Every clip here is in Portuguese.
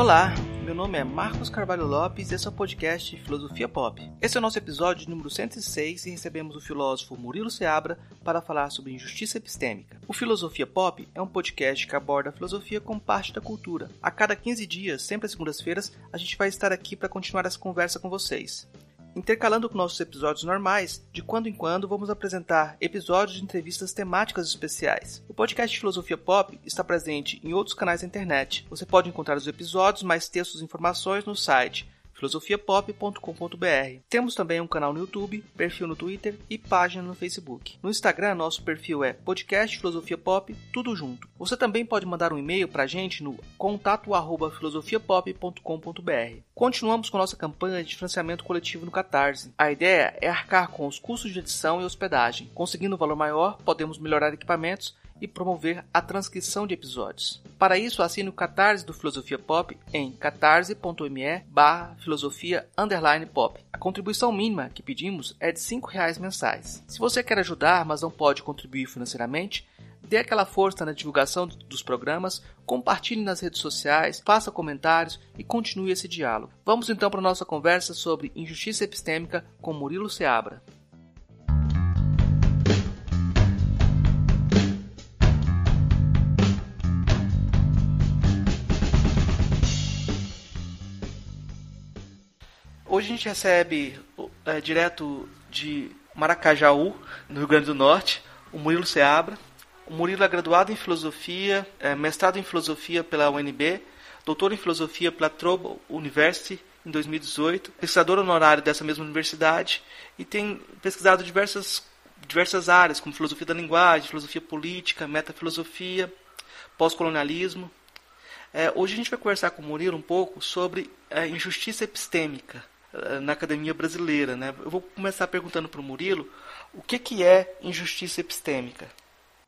Olá, meu nome é Marcos Carvalho Lopes e esse é o podcast Filosofia Pop. Esse é o nosso episódio número 106 e recebemos o filósofo Murilo Seabra para falar sobre injustiça epistêmica. O Filosofia Pop é um podcast que aborda a filosofia como parte da cultura. A cada 15 dias, sempre às segundas-feiras, a gente vai estar aqui para continuar essa conversa com vocês. Intercalando com nossos episódios normais, de quando em quando vamos apresentar episódios de entrevistas temáticas especiais. O podcast Filosofia Pop está presente em outros canais da internet. Você pode encontrar os episódios, mais textos e informações no site filosofiapop.com.br. Temos também um canal no YouTube, perfil no Twitter e página no Facebook. No Instagram, nosso perfil é podcast Filosofia Pop, tudo junto. Você também pode mandar um e-mail para a gente no contato@filosofiapop.com.br. Continuamos com nossa campanha de financiamento coletivo no Catarse. A ideia é arcar com os custos de edição e hospedagem. Conseguindo um valor maior, podemos melhorar equipamentos e promover a transcrição de episódios. Para isso, assine o Catarse do Filosofia Pop em catarse.me barra filosofia pop. A contribuição mínima que pedimos é de R$ reais mensais. Se você quer ajudar, mas não pode contribuir financeiramente, dê aquela força na divulgação dos programas, compartilhe nas redes sociais, faça comentários e continue esse diálogo. Vamos então para a nossa conversa sobre injustiça epistêmica com Murilo Seabra. Hoje a gente recebe é, direto de Maracajaú, no Rio Grande do Norte, o Murilo Seabra. O Murilo é graduado em filosofia, é, mestrado em filosofia pela UNB, doutor em filosofia pela Trobo University em 2018, pesquisador honorário dessa mesma universidade e tem pesquisado diversas, diversas áreas, como filosofia da linguagem, filosofia política, metafilosofia, pós-colonialismo. É, hoje a gente vai conversar com o Murilo um pouco sobre a injustiça epistêmica. Eh, na academia brasileira. Né? Eu vou começar perguntando para o Murilo o que, que é injustiça epistêmica.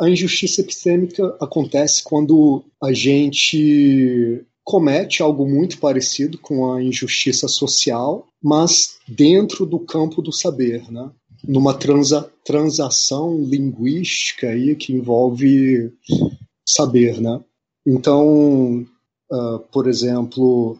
A injustiça epistêmica acontece quando a gente comete algo muito parecido com a injustiça social, mas dentro do campo do saber, né? numa transa, transação linguística aí que envolve saber. Né? Então, uh, por exemplo,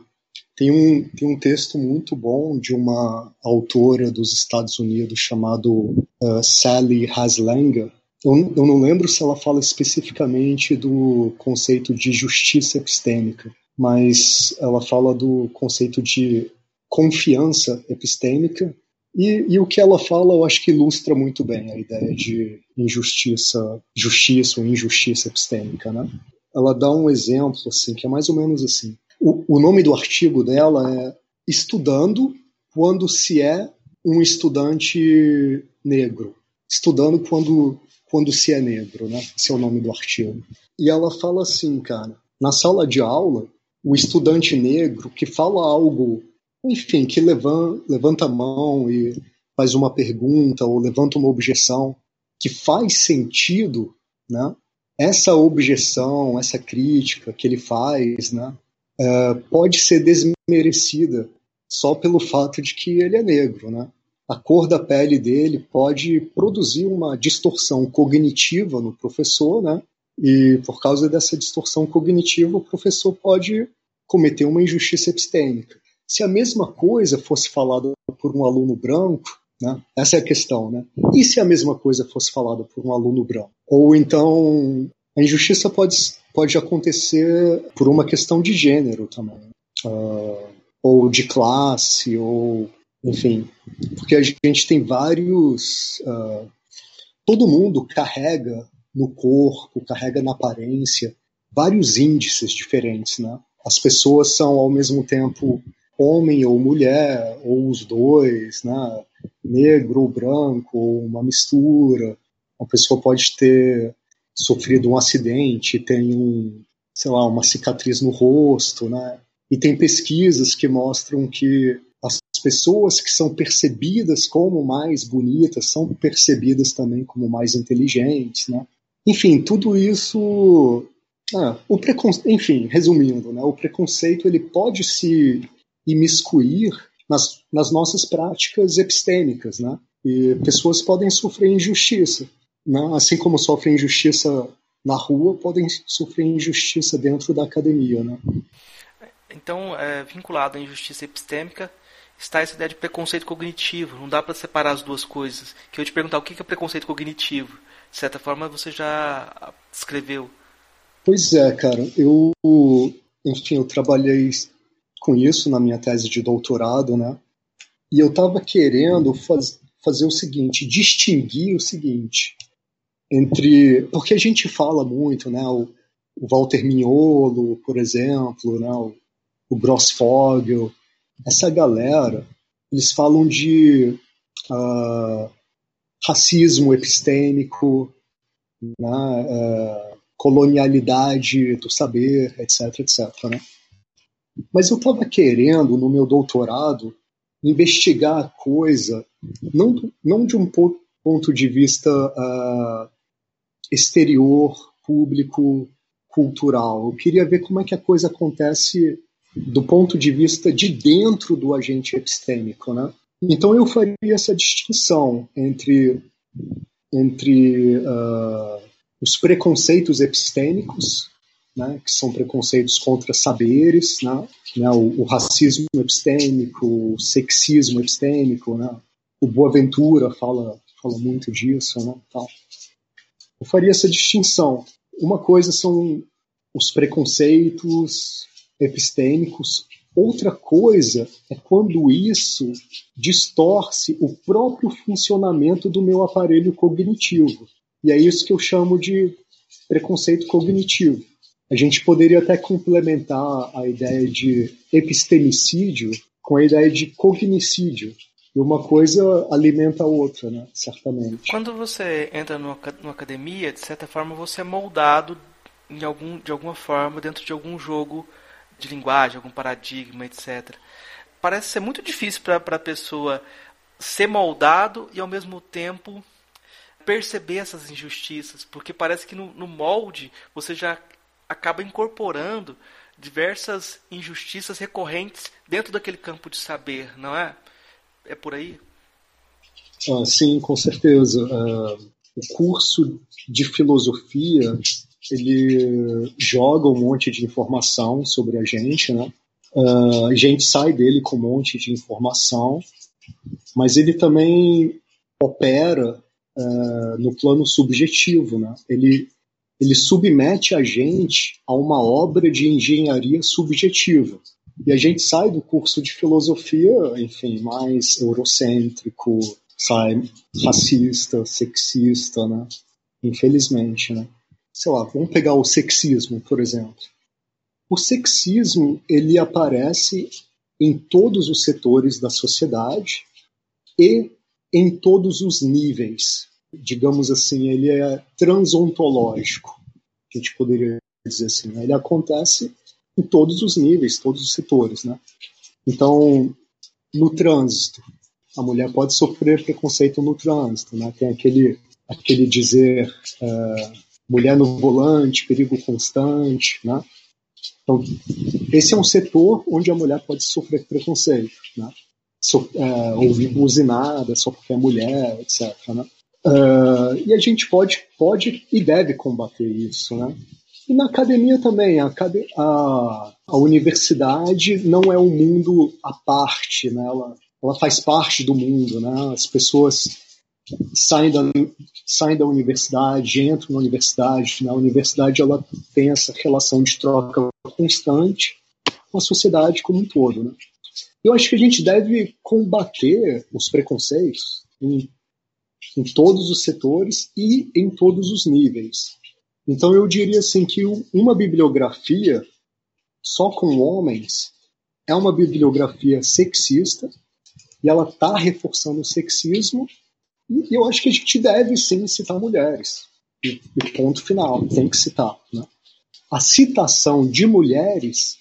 tem um, tem um texto muito bom de uma autora dos Estados Unidos chamado uh, Sally Haslanger. Eu, eu não lembro se ela fala especificamente do conceito de justiça epistêmica, mas ela fala do conceito de confiança epistêmica e, e, o que ela fala, eu acho que ilustra muito bem a ideia de injustiça, justiça ou injustiça epistêmica, né? Ela dá um exemplo assim que é mais ou menos assim. O, o nome do artigo dela é Estudando quando se é um estudante negro. Estudando quando, quando se é negro, né? Esse é o nome do artigo. E ela fala assim, cara, na sala de aula, o estudante negro que fala algo, enfim, que levanta, levanta a mão e faz uma pergunta ou levanta uma objeção que faz sentido, né? Essa objeção, essa crítica que ele faz, né? É, pode ser desmerecida só pelo fato de que ele é negro, né? A cor da pele dele pode produzir uma distorção cognitiva no professor, né? E por causa dessa distorção cognitiva, o professor pode cometer uma injustiça epistêmica. Se a mesma coisa fosse falada por um aluno branco, né? Essa é a questão, né? E se a mesma coisa fosse falada por um aluno branco? Ou então a injustiça pode pode acontecer por uma questão de gênero também, uh, ou de classe, ou enfim, porque a gente tem vários. Uh, todo mundo carrega no corpo, carrega na aparência vários índices diferentes, né? As pessoas são ao mesmo tempo homem ou mulher, ou os dois, né? Negro ou branco, ou uma mistura. Uma pessoa pode ter sofrido um acidente, tem um, sei lá, uma cicatriz no rosto, né? E tem pesquisas que mostram que as pessoas que são percebidas como mais bonitas são percebidas também como mais inteligentes, né? Enfim, tudo isso, ah, o preconceito, enfim, resumindo, né? O preconceito ele pode se imiscuir nas, nas nossas práticas epistêmicas, né? E pessoas podem sofrer injustiça né, assim como sofrem injustiça na rua, podem sofrer injustiça dentro da academia. Né? Então, é, vinculado à injustiça epistêmica, está essa ideia de preconceito cognitivo. Não dá para separar as duas coisas. Que eu te perguntar o que é preconceito cognitivo. De certa forma, você já descreveu. Pois é, cara. Eu, enfim, eu trabalhei com isso na minha tese de doutorado, né? E eu estava querendo faz, fazer o seguinte, distinguir o seguinte entre, porque a gente fala muito, né? O, o Walter Mignolo, por exemplo, né? O, o Gross Fogel, essa galera, eles falam de uh, racismo epistêmico, né, uh, colonialidade do saber, etc, etc. Né? Mas eu estava querendo, no meu doutorado, investigar a coisa não, não de um ponto de vista uh, exterior, público, cultural. Eu queria ver como é que a coisa acontece do ponto de vista de dentro do agente epistêmico, né? Então eu faria essa distinção entre entre uh, os preconceitos epistêmicos, né, que são preconceitos contra saberes, né, né o, o, racismo epistêmico, o sexismo epistêmico, né, o Boaventura fala fala muito disso, né, tal. Eu faria essa distinção. Uma coisa são os preconceitos epistêmicos. Outra coisa é quando isso distorce o próprio funcionamento do meu aparelho cognitivo. E é isso que eu chamo de preconceito cognitivo. A gente poderia até complementar a ideia de epistemicídio com a ideia de cognicídio. E uma coisa alimenta a outra, né? certamente. Quando você entra numa academia, de certa forma você é moldado em algum, de alguma forma dentro de algum jogo de linguagem, algum paradigma, etc. Parece ser muito difícil para a pessoa ser moldado e ao mesmo tempo perceber essas injustiças, porque parece que no, no molde você já acaba incorporando diversas injustiças recorrentes dentro daquele campo de saber, não é? É por aí? Ah, sim, com certeza. Uh, o curso de filosofia ele joga um monte de informação sobre a gente, né? Uh, a gente sai dele com um monte de informação, mas ele também opera uh, no plano subjetivo, né? Ele ele submete a gente a uma obra de engenharia subjetiva. E a gente sai do curso de filosofia, enfim, mais eurocêntrico, sai racista, sexista, né? Infelizmente, né? sei lá, vamos pegar o sexismo, por exemplo. O sexismo, ele aparece em todos os setores da sociedade e em todos os níveis. Digamos assim, ele é transontológico, a gente poderia dizer assim. Né? Ele acontece em todos os níveis, todos os setores, né? Então, no trânsito, a mulher pode sofrer preconceito no trânsito, né? Tem aquele aquele dizer uh, mulher no volante, perigo constante, né? Então, esse é um setor onde a mulher pode sofrer preconceito, né? So, é, ouvir buzinada só porque é mulher, etc. Né? Uh, e a gente pode, pode e deve combater isso, né? E na academia também, a, a, a universidade não é um mundo à parte, né? Ela, ela faz parte do mundo, né? As pessoas saem da, saem da universidade, entram na universidade. Na universidade ela tem essa relação de troca constante com a sociedade como um todo. Né? Eu acho que a gente deve combater os preconceitos em, em todos os setores e em todos os níveis. Então eu diria assim que uma bibliografia só com homens é uma bibliografia sexista e ela está reforçando o sexismo e eu acho que a gente deve sim citar mulheres. E, ponto final, tem que citar. Né? A citação de mulheres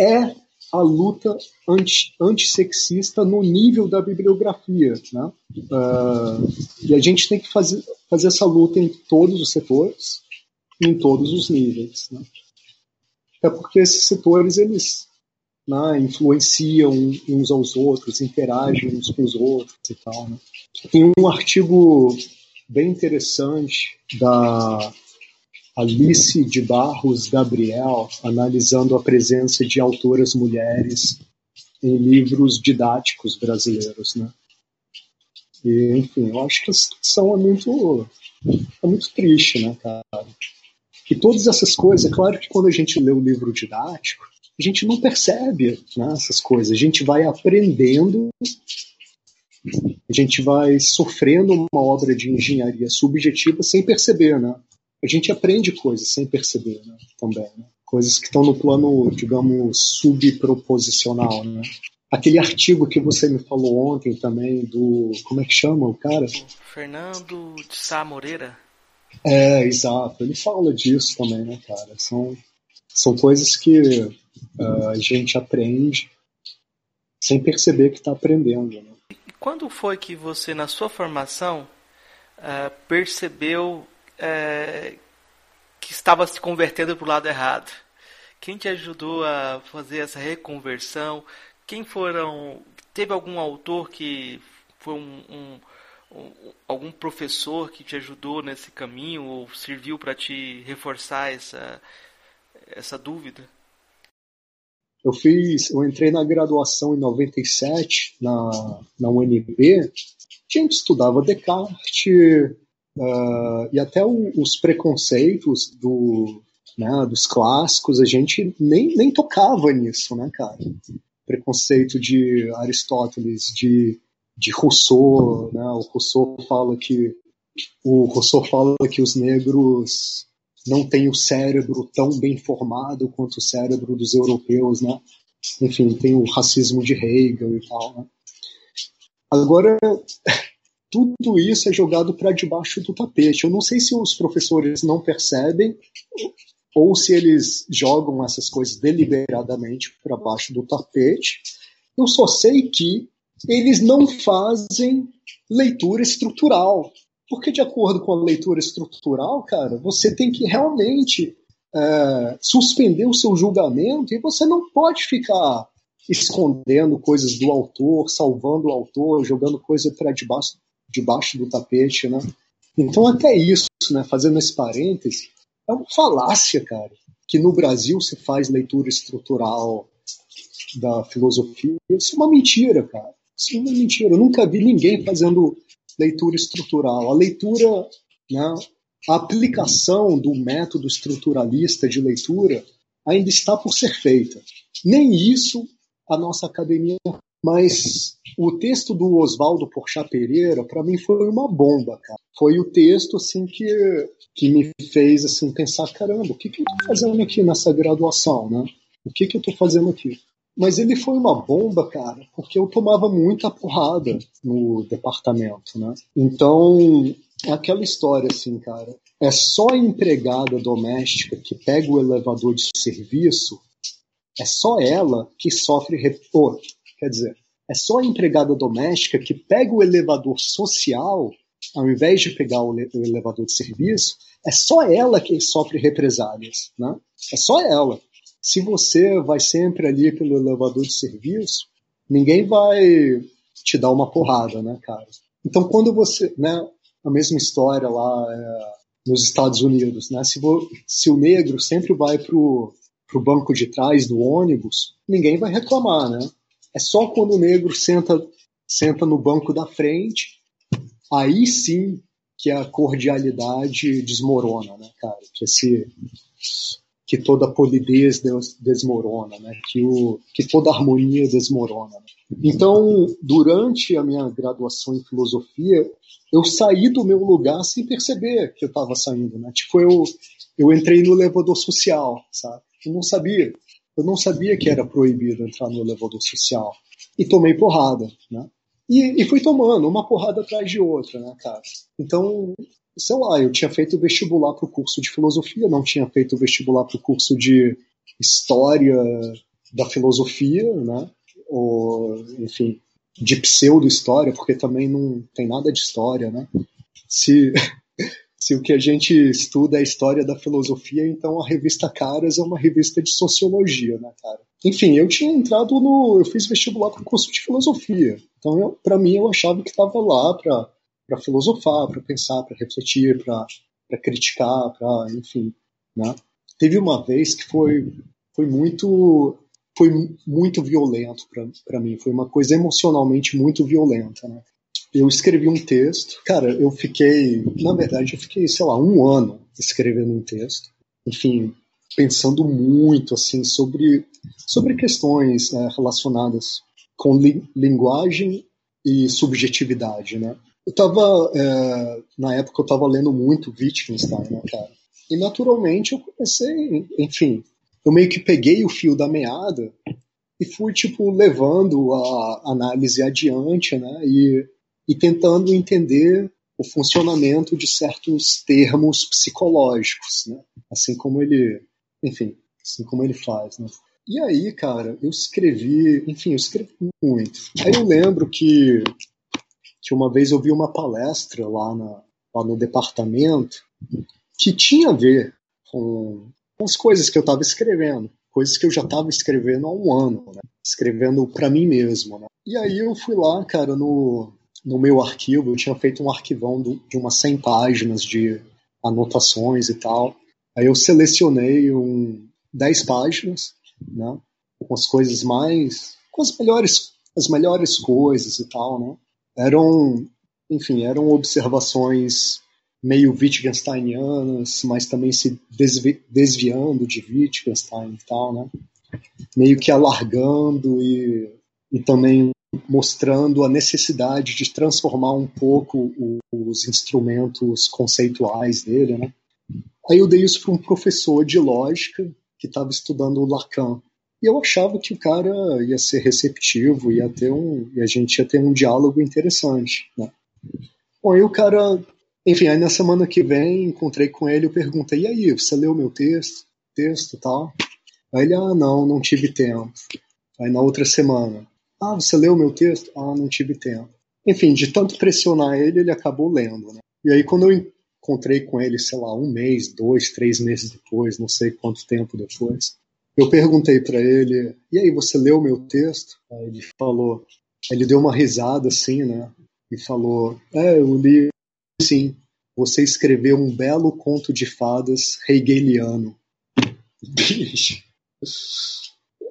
é a luta anti, antissexista no nível da bibliografia. Né? Uh, e a gente tem que fazer, fazer essa luta em todos os setores, em todos os níveis. Né? É porque esses setores eles né, influenciam uns aos outros, interagem uns com os outros e tal. Né? Tem um artigo bem interessante da Alice de Barros Gabriel, analisando a presença de autoras mulheres em livros didáticos brasileiros, né? E, enfim, eu acho que a situação é muito, é muito triste, né, cara? E todas essas coisas, é claro que quando a gente lê o livro didático, a gente não percebe né, essas coisas, a gente vai aprendendo, a gente vai sofrendo uma obra de engenharia subjetiva sem perceber, né? A gente aprende coisas sem perceber, né, também, né? Coisas que estão no plano, digamos, subproposicional, né? Aquele artigo que você me falou ontem também, do. Como é que chama o cara? Fernando de Sá Moreira. É, exato. Ele fala disso também, né, cara? São, são coisas que uh, a gente aprende sem perceber que está aprendendo. Né? E quando foi que você, na sua formação, uh, percebeu uh, que estava se convertendo para o lado errado? Quem te ajudou a fazer essa reconversão? quem foram. Teve algum autor que foi um, um, um, algum professor que te ajudou nesse caminho ou serviu para te reforçar essa, essa dúvida? Eu fiz, eu entrei na graduação em 97 na, na UNB. A gente estudava Descartes uh, e até o, os preconceitos do, né, dos clássicos, a gente nem, nem tocava nisso, né, cara? preconceito de Aristóteles, de, de Rousseau, né? O Rousseau fala que o Rousseau fala que os negros não têm o cérebro tão bem formado quanto o cérebro dos europeus, né? Enfim, tem o racismo de Hegel e tal, né? Agora, tudo isso é jogado para debaixo do tapete. Eu não sei se os professores não percebem ou se eles jogam essas coisas deliberadamente para baixo do tapete. Eu só sei que eles não fazem leitura estrutural. Porque, de acordo com a leitura estrutural, cara, você tem que realmente é, suspender o seu julgamento e você não pode ficar escondendo coisas do autor, salvando o autor, jogando coisa para debaixo, debaixo do tapete, né? Então, até isso, né, fazendo esse parêntese, é uma falácia, cara, que no Brasil se faz leitura estrutural da filosofia. Isso é uma mentira, cara. Isso é uma mentira. Eu nunca vi ninguém fazendo leitura estrutural. A leitura, né, a aplicação do método estruturalista de leitura ainda está por ser feita. Nem isso a nossa academia. Mas o texto do Oswaldo Porchat Pereira, para mim, foi uma bomba, cara. Foi o texto assim que que me fez assim pensar, caramba, o que, que eu estou fazendo aqui nessa graduação, né? O que, que eu estou fazendo aqui? Mas ele foi uma bomba, cara, porque eu tomava muita porrada no departamento, né? Então, é aquela história assim, cara. É só a empregada doméstica que pega o elevador de serviço, é só ela que sofre. Repor. Quer dizer, é só a empregada doméstica que pega o elevador social ao invés de pegar o, elevador de serviço, é só ela que sofre represálias, né? É só ela. Se você vai sempre ali pelo elevador de serviço, ninguém vai te dar uma porrada, né, cara? Então, quando você, né, a mesma história lá é, nos Estados Unidos, né? Se, se o negro sempre vai pro, pro banco de trás do ônibus, ninguém vai reclamar, né? É só quando o negro senta, senta no banco da frente aí sim que a cordialidade desmorona, né, cara? Que esse que toda polidez desmorona, né? Que o que toda harmonia desmorona. Então, durante a minha graduação em filosofia, eu saí do meu lugar sem perceber que eu estava saindo, né? Tipo, eu eu entrei no elevador social, sabe? Eu não sabia. Eu não sabia que era proibido entrar no elevador social. E tomei porrada, né? E, e fui tomando uma porrada atrás de outra, né, cara? Então, sei lá, eu tinha feito vestibular para o curso de filosofia, não tinha feito vestibular para o curso de história da filosofia, né? Ou, enfim, de pseudo-história, porque também não tem nada de história, né? Se, se o que a gente estuda é história da filosofia, então a revista Caras é uma revista de sociologia, né, cara? Enfim, eu tinha entrado no. Eu fiz vestibular para o curso de filosofia. Então, para mim, eu achava que estava lá para filosofar, para pensar, para refletir, para criticar, para, enfim, né? Teve uma vez que foi, foi muito foi muito violento para mim, foi uma coisa emocionalmente muito violenta, né? Eu escrevi um texto, cara, eu fiquei, na verdade, eu fiquei, sei lá, um ano escrevendo um texto, enfim, pensando muito, assim, sobre, sobre questões né, relacionadas com li linguagem e subjetividade, né? Eu tava, é, na época eu tava lendo muito Wittgenstein, né, cara? E naturalmente eu comecei, enfim, eu meio que peguei o fio da meada e fui, tipo, levando a análise adiante, né? E, e tentando entender o funcionamento de certos termos psicológicos, né? Assim como ele, enfim, assim como ele faz, né? E aí, cara, eu escrevi, enfim, eu escrevi muito. Aí eu lembro que, que uma vez eu vi uma palestra lá, na, lá no departamento que tinha a ver com, com as coisas que eu estava escrevendo, coisas que eu já estava escrevendo há um ano, né? escrevendo para mim mesmo. Né? E aí eu fui lá, cara, no, no meu arquivo, eu tinha feito um arquivão do, de umas 100 páginas de anotações e tal. Aí eu selecionei um 10 páginas né? Com as coisas mais, com as melhores, as melhores coisas e tal, né? Eram, enfim, eram observações meio Wittgensteinianas, mas também se desvi desviando de Wittgenstein e tal, né? Meio que alargando e, e também mostrando a necessidade de transformar um pouco o, os instrumentos conceituais dele, né? Aí eu dei isso para um professor de lógica que estava estudando Lacan. E eu achava que o cara ia ser receptivo, ia ter um, e a gente ia ter um diálogo interessante, né? Bom, aí o cara, enfim, aí na semana que vem encontrei com ele, eu perguntei: "E aí, você leu meu texto? Texto, tal?" Aí ele: "Ah, não, não tive tempo." Aí na outra semana: "Ah, você leu meu texto? Ah, não tive tempo." Enfim, de tanto pressionar ele, ele acabou lendo, né? E aí quando eu encontrei com ele, sei lá, um mês, dois, três meses depois, não sei quanto tempo depois. Eu perguntei para ele, e aí, você leu meu texto? Aí ele falou, ele deu uma risada assim, né? E falou, é, eu li sim. Você escreveu um belo conto de fadas hegeliano. Bicho.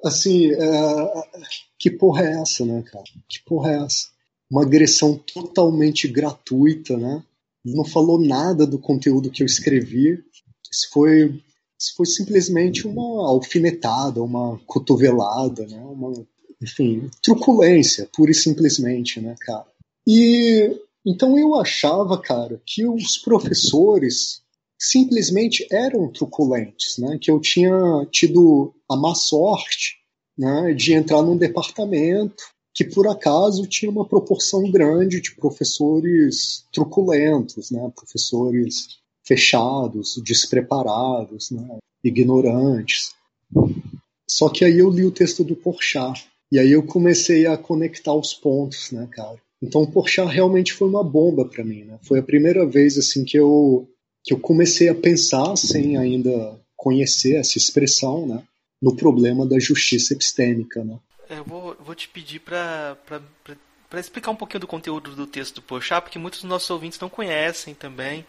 Assim, é... que porra é essa, né, cara? Que porra é essa? Uma agressão totalmente gratuita, né? não falou nada do conteúdo que eu escrevi. Isso foi, isso foi simplesmente uma alfinetada, uma cotovelada, né? Uma, enfim, truculência, pura e simplesmente, né, cara? E então eu achava, cara, que os professores simplesmente eram truculentes, né? Que eu tinha tido a má sorte, né, de entrar num departamento que por acaso tinha uma proporção grande de professores truculentos, né? professores fechados, despreparados, né? ignorantes. Só que aí eu li o texto do Porchat e aí eu comecei a conectar os pontos, né, cara? Então o Porchat realmente foi uma bomba para mim, né? Foi a primeira vez assim que eu que eu comecei a pensar sem ainda conhecer essa expressão, né, no problema da justiça epistêmica, né? Eu vou, vou te pedir para para explicar um pouquinho do conteúdo do texto do Porchat, porque muitos dos nossos ouvintes não conhecem também.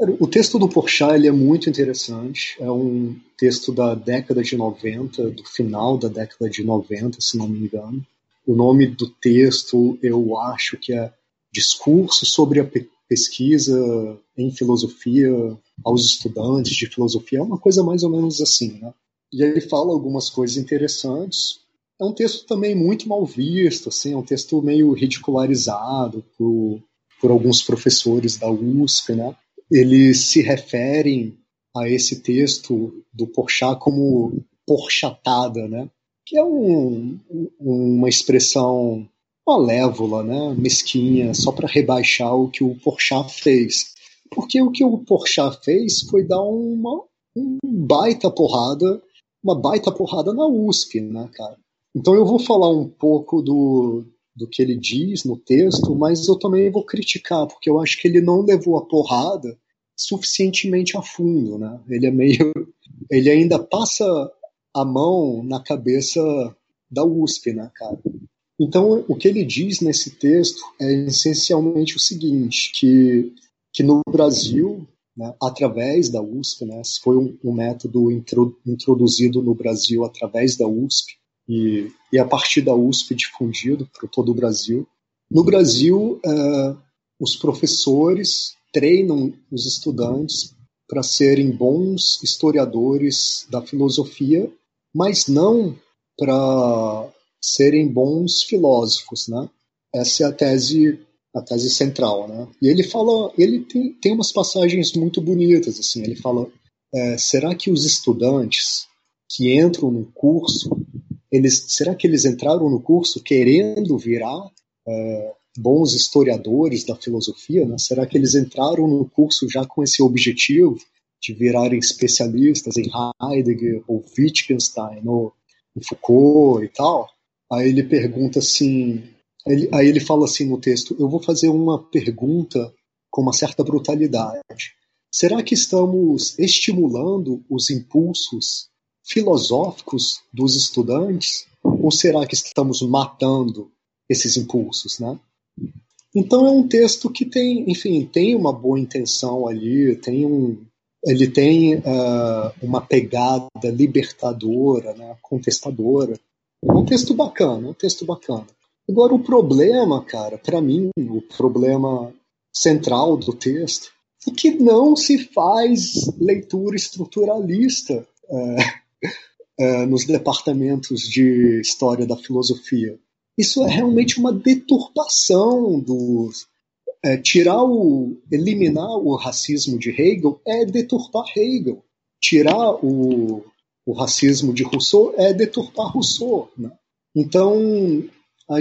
O texto do Porchat ele é muito interessante. É um texto da década de 90, do final da década de 90, se não me engano. O nome do texto eu acho que é Discurso sobre a pesquisa em filosofia aos estudantes de filosofia. É uma coisa mais ou menos assim, né? E ele fala algumas coisas interessantes. É um texto também muito mal visto, assim, é um texto meio ridicularizado por, por alguns professores da USP, né? Eles se referem a esse texto do Porchat como porchatada, né? Que é um, uma expressão malévola, né? Mesquinha, só para rebaixar o que o Porchat fez. Porque o que o Porchat fez foi dar uma, um baita porrada uma baita porrada na USP, né, cara? Então eu vou falar um pouco do, do que ele diz no texto, mas eu também vou criticar, porque eu acho que ele não levou a porrada suficientemente a fundo, né? Ele é meio. Ele ainda passa a mão na cabeça da USP, né, cara? Então, o que ele diz nesse texto é essencialmente o seguinte, que, que no Brasil, né, através da USP, né, foi um, um método intro, introduzido no Brasil através da USP e, e a partir da USP difundido para todo o Brasil. No Brasil, uh, os professores treinam os estudantes para serem bons historiadores da filosofia, mas não para serem bons filósofos, né? Essa é a tese, a tese central, né? E ele fala, ele tem, tem umas passagens muito bonitas, assim. Ele fala, é, será que os estudantes que entram no curso, eles, será que eles entraram no curso querendo virar é, bons historiadores da filosofia? Né? Será que eles entraram no curso já com esse objetivo de virarem especialistas em Heidegger ou Wittgenstein ou Foucault e tal? Aí ele pergunta assim, ele, aí ele fala assim no texto: eu vou fazer uma pergunta com uma certa brutalidade. Será que estamos estimulando os impulsos filosóficos dos estudantes? Ou será que estamos matando esses impulsos, né? Então é um texto que tem, enfim, tem uma boa intenção ali, tem um, ele tem uh, uma pegada libertadora, né, contestadora. É um texto bacana, é um texto bacana. Agora o problema, cara, para mim, o problema central do texto é que não se faz leitura estruturalista uh, uh, nos departamentos de história da filosofia. Isso é realmente uma deturpação dos. É, tirar o. eliminar o racismo de Hegel é deturpar Hegel. Tirar o, o racismo de Rousseau é deturpar Rousseau. Né? Então, a,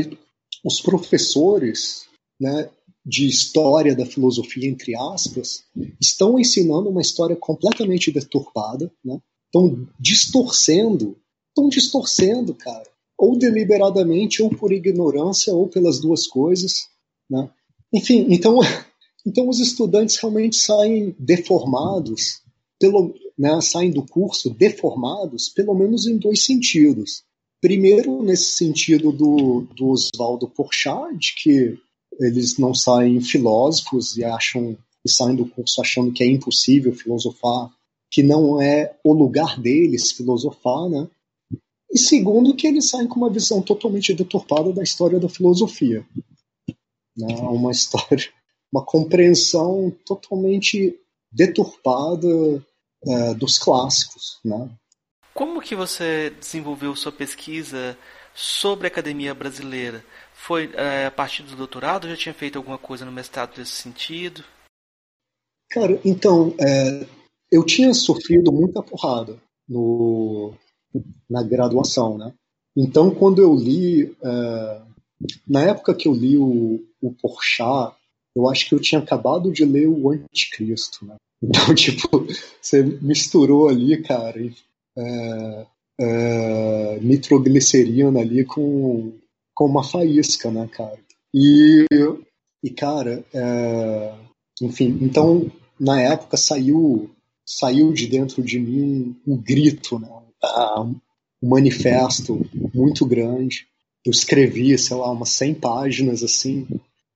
os professores né, de história da filosofia, entre aspas, estão ensinando uma história completamente deturpada, né? Estão distorcendo, estão distorcendo, cara ou deliberadamente, ou por ignorância, ou pelas duas coisas. Né? Enfim, então, então os estudantes realmente saem deformados, pelo, né, saem do curso deformados, pelo menos em dois sentidos. Primeiro, nesse sentido do, do Oswaldo Porchat, que eles não saem filósofos e acham e saem do curso achando que é impossível filosofar, que não é o lugar deles filosofar, né? E segundo, que eles saem com uma visão totalmente deturpada da história da filosofia. Né? Uma história, uma compreensão totalmente deturpada é, dos clássicos. Né? Como que você desenvolveu sua pesquisa sobre a academia brasileira? Foi é, a partir do doutorado ou já tinha feito alguma coisa no mestrado nesse sentido? Cara, então, é, eu tinha sofrido muita porrada no, na graduação, né? Então, quando eu li, é, na época que eu li o, o Porchat, eu acho que eu tinha acabado de ler o Anticristo, né? Então, tipo, você misturou ali, cara, é, é, nitroglicerina ali com, com uma faísca, né, cara? E, e cara, é, enfim, então, na época saiu saiu de dentro de mim um grito, né? um manifesto muito grande. Eu escrevi, sei lá, umas 100 páginas assim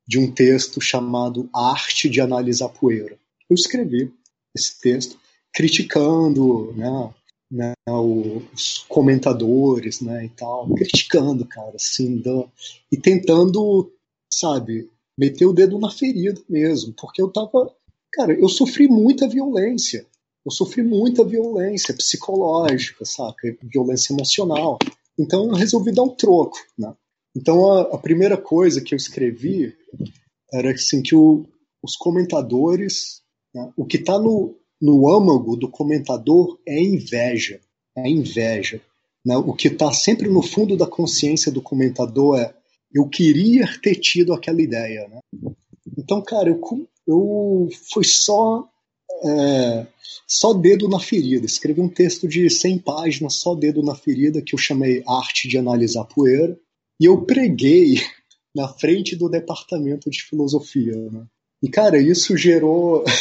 de um texto chamado Arte de Analisar Poeira. Eu escrevi esse texto criticando, né, né, os comentadores, né, e tal, criticando, cara, assim, do, e tentando, sabe, meter o dedo na ferida mesmo, porque eu tava, cara, eu sofri muita violência, eu sofri muita violência psicológica, saca? Violência emocional. Então eu resolvi dar um troco, né? Então a, a primeira coisa que eu escrevi era assim que o, os comentadores, né, o que está no, no âmago do comentador é inveja, é inveja. Né? O que está sempre no fundo da consciência do comentador é eu queria ter tido aquela ideia, né? Então, cara, eu, eu foi só é, só dedo na ferida. Escrevi um texto de 100 páginas, só dedo na ferida, que eu chamei Arte de Analisar Poeira, e eu preguei na frente do departamento de filosofia. Né? E, cara, isso gerou.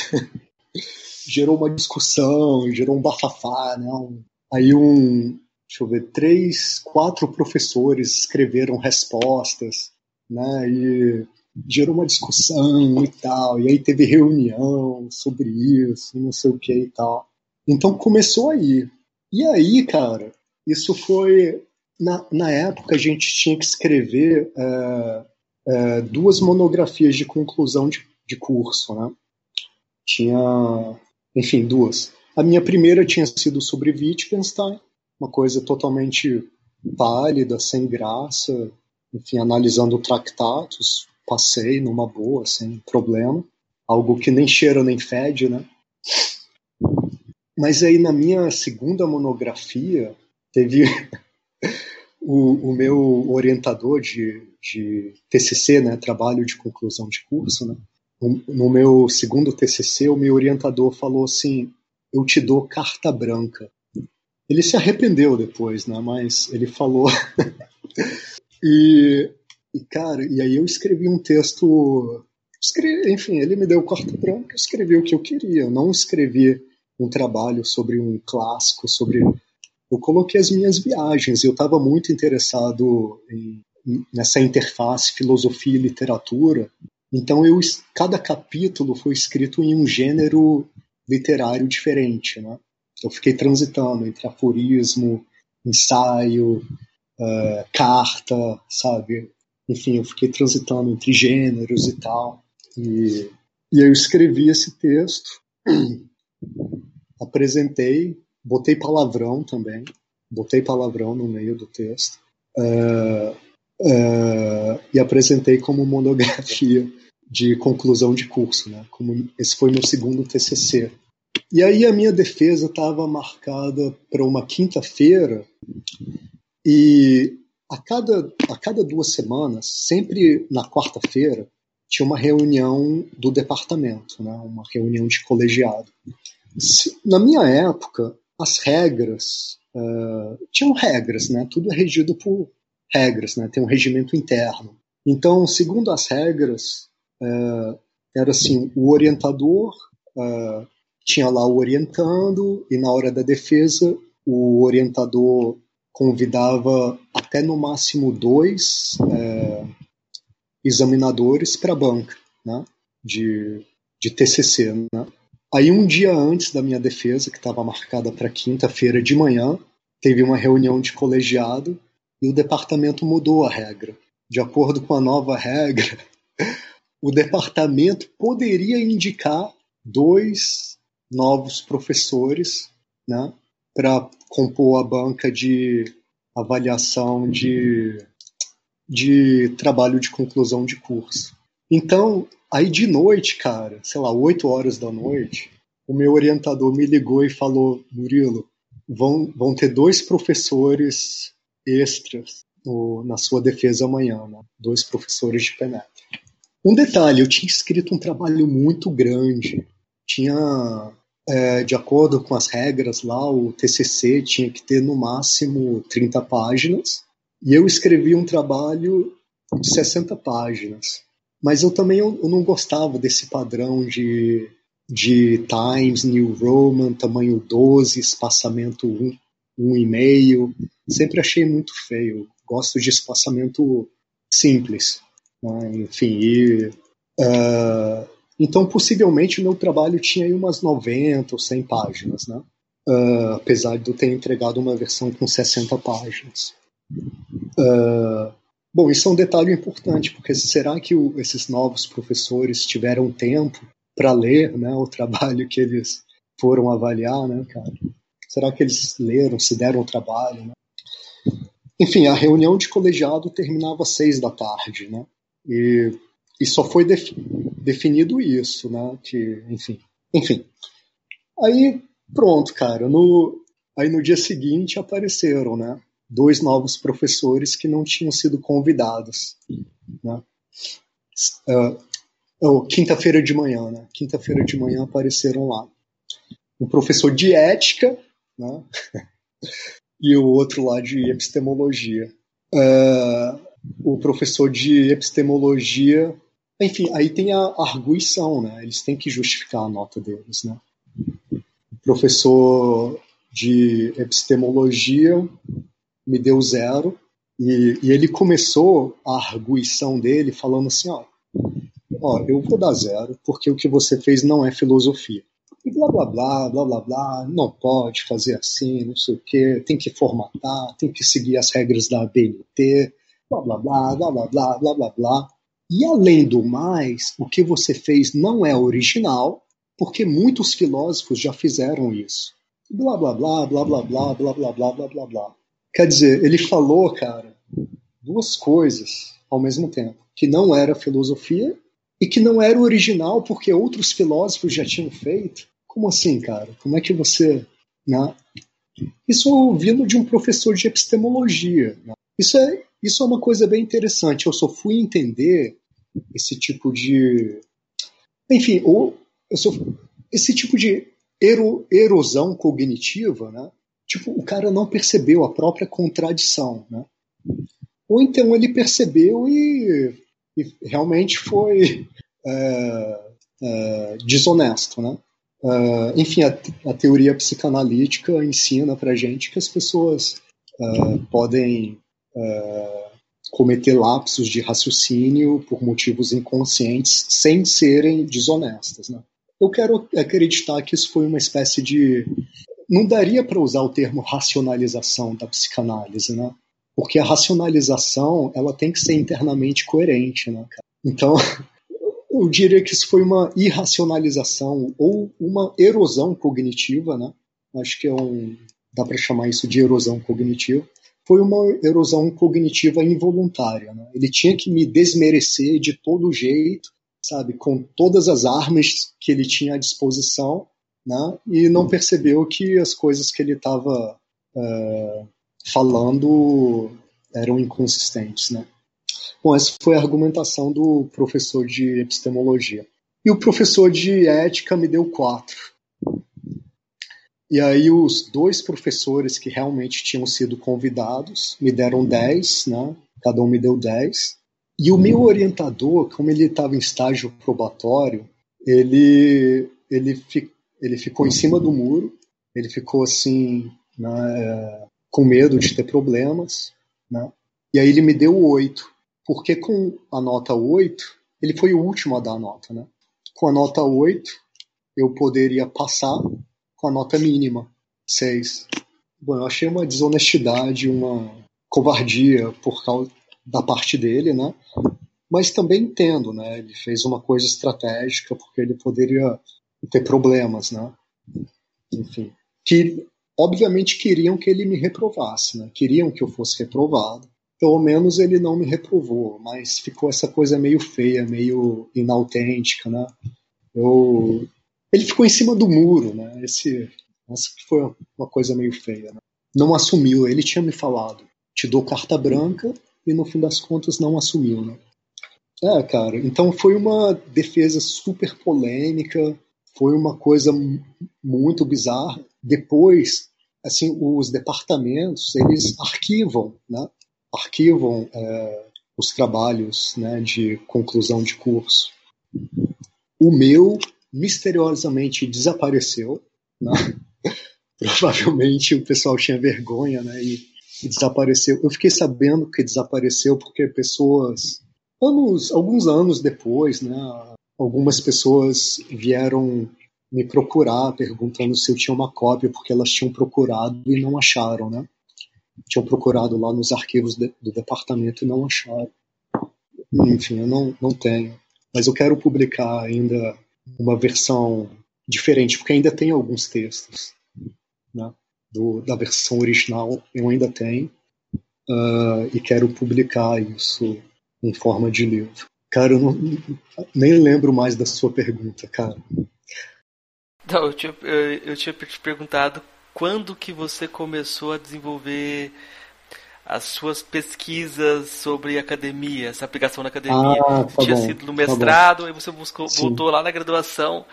gerou uma discussão, gerou um bafafá, né? Um, aí um, deixa eu ver, três, quatro professores escreveram respostas, né? E gerou uma discussão e tal, e aí teve reunião sobre isso, não sei o que e tal. Então começou aí. E aí, cara, isso foi. Na, na época a gente tinha que escrever é, é, duas monografias de conclusão de, de curso, né? Tinha, enfim, duas. A minha primeira tinha sido sobre Wittgenstein, uma coisa totalmente pálida, sem graça, enfim, analisando tratados, passei numa boa, sem problema, algo que nem cheira nem fede, né? Mas aí na minha segunda monografia teve o, o, meu orientador de, de TCC, né, trabalho de conclusão de curso, né? No, no meu segundo TCC, o meu orientador falou assim: "Eu te dou carta branca". Ele se arrependeu depois, né? Mas ele falou e, e cara, e aí eu escrevi um texto escrevi, enfim, ele me deu carta branca, eu escrevi o que eu queria, eu não escrevi um trabalho sobre um clássico, sobre eu coloquei as minhas viagens. Eu estava muito interessado em, nessa interface filosofia e literatura. Então eu cada capítulo foi escrito em um gênero literário diferente, né? Eu fiquei transitando entre aforismo, ensaio, uh, carta, sabe? Enfim, eu fiquei transitando entre gêneros e tal. E, e eu escrevi esse texto, apresentei botei palavrão também, botei palavrão no meio do texto uh, uh, e apresentei como monografia de conclusão de curso, né? Como esse foi meu segundo TCC. E aí a minha defesa estava marcada para uma quinta-feira e a cada, a cada duas semanas, sempre na quarta-feira, tinha uma reunião do departamento, né? uma reunião de colegiado. Na minha época, as regras uh, tinham regras, né? Tudo é regido por regras, né? Tem um regimento interno. Então, segundo as regras, uh, era assim: o orientador uh, tinha lá o orientando e na hora da defesa o orientador convidava até no máximo dois examinadores para a banca, né? De, de TCC, né? Aí, um dia antes da minha defesa, que estava marcada para quinta-feira de manhã, teve uma reunião de colegiado e o departamento mudou a regra. De acordo com a nova regra, o departamento poderia indicar dois novos professores né, para compor a banca de avaliação de, de trabalho de conclusão de curso. Então, Aí de noite, cara, sei lá, 8 horas da noite, o meu orientador me ligou e falou: Murilo, vão, vão ter dois professores extras no, na sua defesa amanhã, né? dois professores de penetra. Um detalhe, eu tinha escrito um trabalho muito grande, tinha, é, de acordo com as regras lá, o TCC tinha que ter no máximo 30 páginas, e eu escrevi um trabalho de 60 páginas. Mas eu também eu, não gostava desse padrão de, de Times New Roman, tamanho 12, espaçamento 1, 1,5. Sempre achei muito feio. Gosto de espaçamento simples. Né? Enfim, e, uh, então possivelmente o meu trabalho tinha aí umas 90 ou 100 páginas, né? Uh, apesar de eu ter entregado uma versão com 60 páginas. Uh, Bom, isso é um detalhe importante, porque será que o, esses novos professores tiveram tempo para ler né, o trabalho que eles foram avaliar, né, cara? Será que eles leram, se deram o trabalho, né? Enfim, a reunião de colegiado terminava às seis da tarde, né? E, e só foi defi definido isso, né? Que, enfim, enfim. Aí, pronto, cara. No, aí no dia seguinte apareceram, né? dois novos professores que não tinham sido convidados. Né? Uh, Quinta-feira de manhã, né? Quinta-feira de manhã apareceram lá. Um professor de ética, né? e o outro lá de epistemologia. Uh, o professor de epistemologia, enfim, aí tem a arguição, né? Eles têm que justificar a nota deles, né? O professor de epistemologia me deu zero. E, e ele começou a arguição dele falando assim: ó, ó, eu vou dar zero, porque o que você fez não é filosofia. E blá blá blá, blá blá blá, não pode fazer assim, não sei o quê, tem que formatar, tem que seguir as regras da ABNT, blá blá blá, blá blá blá, blá blá blá. E além do mais, o que você fez não é original, porque muitos filósofos já fizeram isso. Blá blá blá, blá blá blá, blá blá blá, blá blá blá. Quer dizer, ele falou, cara, duas coisas ao mesmo tempo, que não era filosofia e que não era original porque outros filósofos já tinham feito. Como assim, cara? Como é que você. Né? Isso ouvindo de um professor de epistemologia. Né? Isso, é, isso é uma coisa bem interessante. Eu só fui entender esse tipo de. Enfim, ou sou, esse tipo de ero, erosão cognitiva, né? Tipo, o cara não percebeu a própria contradição, né? Ou então ele percebeu e, e realmente foi é, é, desonesto, né? Uh, enfim, a, a, teoria psicanalítica ensina para gente que as pessoas uh, podem uh, cometer lapsos de raciocínio por motivos inconscientes sem serem desonestas. Né? Eu quero acreditar que isso foi uma espécie de. Não daria para usar o termo racionalização da psicanálise, né? Porque a racionalização ela tem que ser internamente coerente, né? Então, eu diria que isso foi uma irracionalização ou uma erosão cognitiva, né? Acho que é um, dá para chamar isso de erosão cognitiva. Foi uma erosão cognitiva involuntária. Né? Ele tinha que me desmerecer de todo jeito, sabe, com todas as armas que ele tinha à disposição, né? E não percebeu que as coisas que ele estava é, falando eram inconsistentes, né? Bom, essa foi a argumentação do professor de epistemologia. E o professor de ética me deu quatro. E aí os dois professores que realmente tinham sido convidados me deram dez, né? Cada um me deu dez. E o meu orientador, como ele estava em estágio probatório, ele, ele, fi, ele ficou em cima do muro, ele ficou assim, né, com medo de ter problemas, né? E aí ele me deu oito porque com a nota 8, ele foi o último a dar a nota, né? Com a nota 8, eu poderia passar com a nota mínima, 6. Bom, eu achei uma desonestidade, uma covardia por causa da parte dele, né? Mas também entendo, né? Ele fez uma coisa estratégica porque ele poderia ter problemas, né? Enfim, que obviamente queriam que ele me reprovasse, né? Queriam que eu fosse reprovado pelo menos ele não me reprovou, mas ficou essa coisa meio feia, meio inautêntica, né? Eu, ele ficou em cima do muro, né? Esse, essa foi uma coisa meio feia. Né? Não assumiu, ele tinha me falado, te dou carta branca e no fim das contas não assumiu, né? É, cara, então foi uma defesa super polêmica, foi uma coisa muito bizarra. Depois, assim, os departamentos, eles arquivam, né? arquivam é, os trabalhos né, de conclusão de curso. O meu misteriosamente desapareceu. Né? Provavelmente o pessoal tinha vergonha né, e, e, desapareceu. Eu fiquei sabendo que desapareceu porque pessoas, anos, alguns anos depois, né, algumas pessoas vieram me procurar perguntando se eu tinha uma cópia porque elas tinham procurado e não acharam, né? tinham procurado lá nos arquivos de, do departamento e não acharam. Enfim, eu não, não tenho. Mas eu quero publicar ainda uma versão diferente, porque ainda tem alguns textos né, do, da versão original, eu ainda tenho, uh, e quero publicar isso em forma de livro. Cara, eu não, nem lembro mais da sua pergunta, cara. Não, eu tinha, eu, eu tinha te perguntado quando que você começou a desenvolver as suas pesquisas sobre academia, essa aplicação na academia? Ah, tá Tinha bom, sido no mestrado, tá aí você buscou, voltou lá na graduação.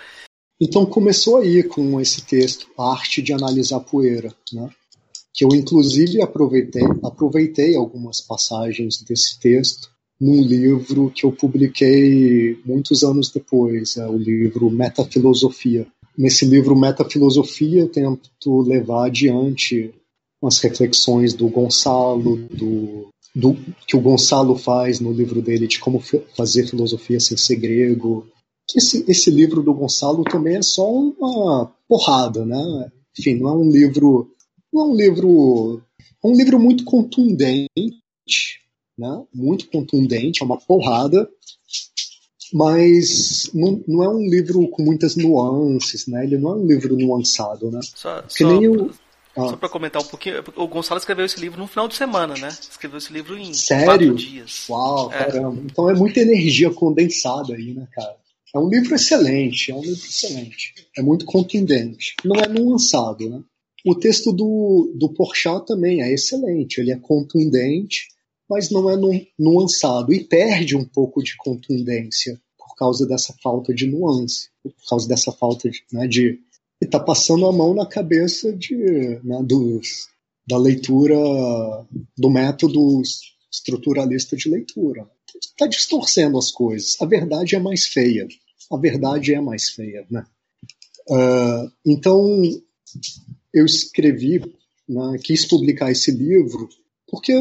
Então começou aí com esse texto, a arte de analisar poeira, né? que eu inclusive aproveitei, aproveitei algumas passagens desse texto num livro que eu publiquei muitos anos depois, é o livro Metafilosofia, nesse livro Metafilosofia, eu tento levar adiante as reflexões do Gonçalo, do do, que o Gonçalo faz no livro dele de como fazer filosofia sem ser grego. Que esse, esse livro do Gonçalo também é só uma porrada, né? Enfim, não é um livro, não é um livro, é um livro muito contundente, né? Muito contundente, é uma porrada, mas não, não é um livro com muitas nuances, né? Ele não é um livro nuançado, né? Só, que só... nem o. Só para comentar um pouquinho, o Gonçalo escreveu esse livro no final de semana, né? Escreveu esse livro em Sério? quatro dias. Uau, é. caramba. Então é muita energia condensada aí, né, cara? É um livro excelente, é um livro excelente. É muito contundente. Não é nuançado, né? O texto do, do Porchat também é excelente. Ele é contundente, mas não é nu, nuançado. E perde um pouco de contundência por causa dessa falta de nuance. Por causa dessa falta de, né, de e está passando a mão na cabeça de, né, dos, da leitura, do método estruturalista de leitura. Está distorcendo as coisas. A verdade é mais feia. A verdade é mais feia. Né? Uh, então, eu escrevi, né, quis publicar esse livro porque,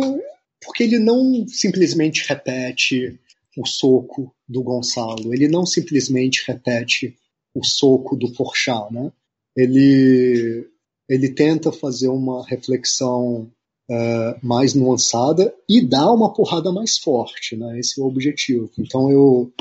porque ele não simplesmente repete o soco do Gonçalo, ele não simplesmente repete o soco do Porchat, né? Ele, ele tenta fazer uma reflexão uh, mais nuançada e dá uma porrada mais forte, né? Esse é o objetivo. Então eu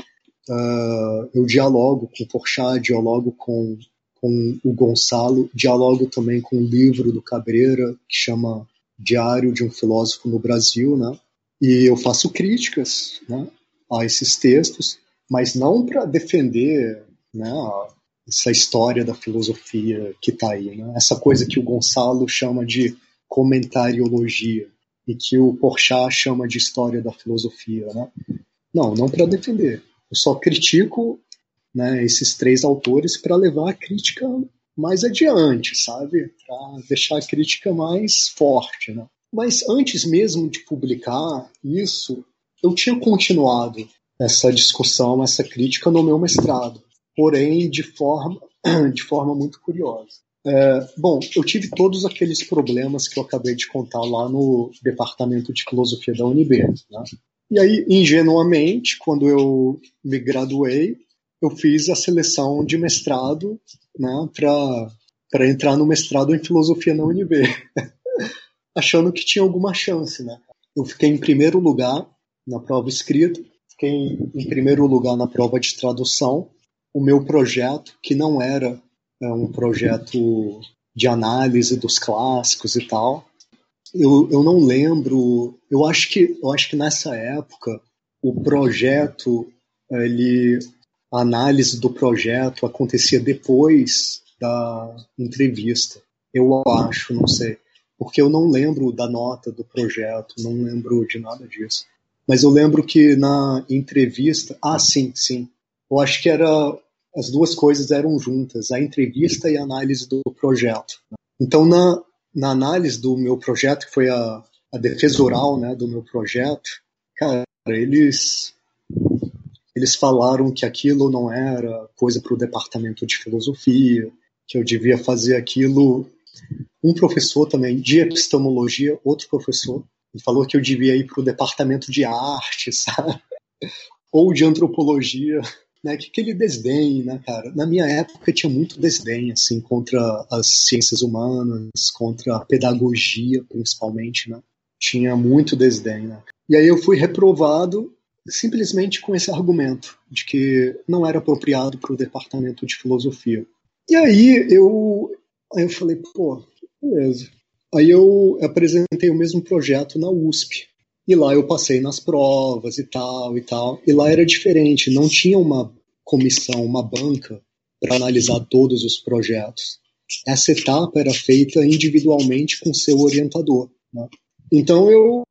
uh, eu dialogo com Porchat, dialogo com com o Gonçalo, dialogo também com o livro do Cabreira que chama Diário de um Filósofo no Brasil, né? E eu faço críticas, né, a esses textos, mas não para defender, né, essa história da filosofia que está aí, né? essa coisa que o Gonçalo chama de comentariologia e que o Porchat chama de história da filosofia. Né? Não, não para defender. Eu só critico né, esses três autores para levar a crítica mais adiante, sabe? Para deixar a crítica mais forte. Né? Mas antes mesmo de publicar isso, eu tinha continuado essa discussão, essa crítica no meu mestrado porém de forma, de forma muito curiosa. É, bom, eu tive todos aqueles problemas que eu acabei de contar lá no departamento de filosofia da UNB. Né? E aí, ingenuamente, quando eu me graduei, eu fiz a seleção de mestrado né, para entrar no mestrado em filosofia na UNB, achando que tinha alguma chance. Né? Eu fiquei em primeiro lugar na prova escrita, fiquei em primeiro lugar na prova de tradução o meu projeto, que não era é, um projeto de análise dos clássicos e tal. Eu, eu não lembro, eu acho que eu acho que nessa época o projeto, ele a análise do projeto acontecia depois da entrevista. Eu acho, não sei, porque eu não lembro da nota do projeto, não lembro de nada disso. Mas eu lembro que na entrevista, ah, sim, sim, eu acho que era as duas coisas eram juntas, a entrevista e a análise do projeto. Então, na, na análise do meu projeto, que foi a, a defesa oral né, do meu projeto, cara, eles, eles falaram que aquilo não era coisa para o departamento de filosofia, que eu devia fazer aquilo. Um professor também de epistemologia, outro professor, falou que eu devia ir para o departamento de arte, sabe? Ou de antropologia né, que aquele desdém, né, cara? Na minha época tinha muito desdém, assim, contra as ciências humanas, contra a pedagogia, principalmente, né? Tinha muito desdém, né? E aí eu fui reprovado simplesmente com esse argumento de que não era apropriado para o departamento de filosofia. E aí eu, aí eu falei, pô, beleza. Aí eu apresentei o mesmo projeto na USP, e lá eu passei nas provas e tal e tal. E lá era diferente, não tinha uma comissão, uma banca para analisar todos os projetos. Essa etapa era feita individualmente com seu orientador. Né? Então eu,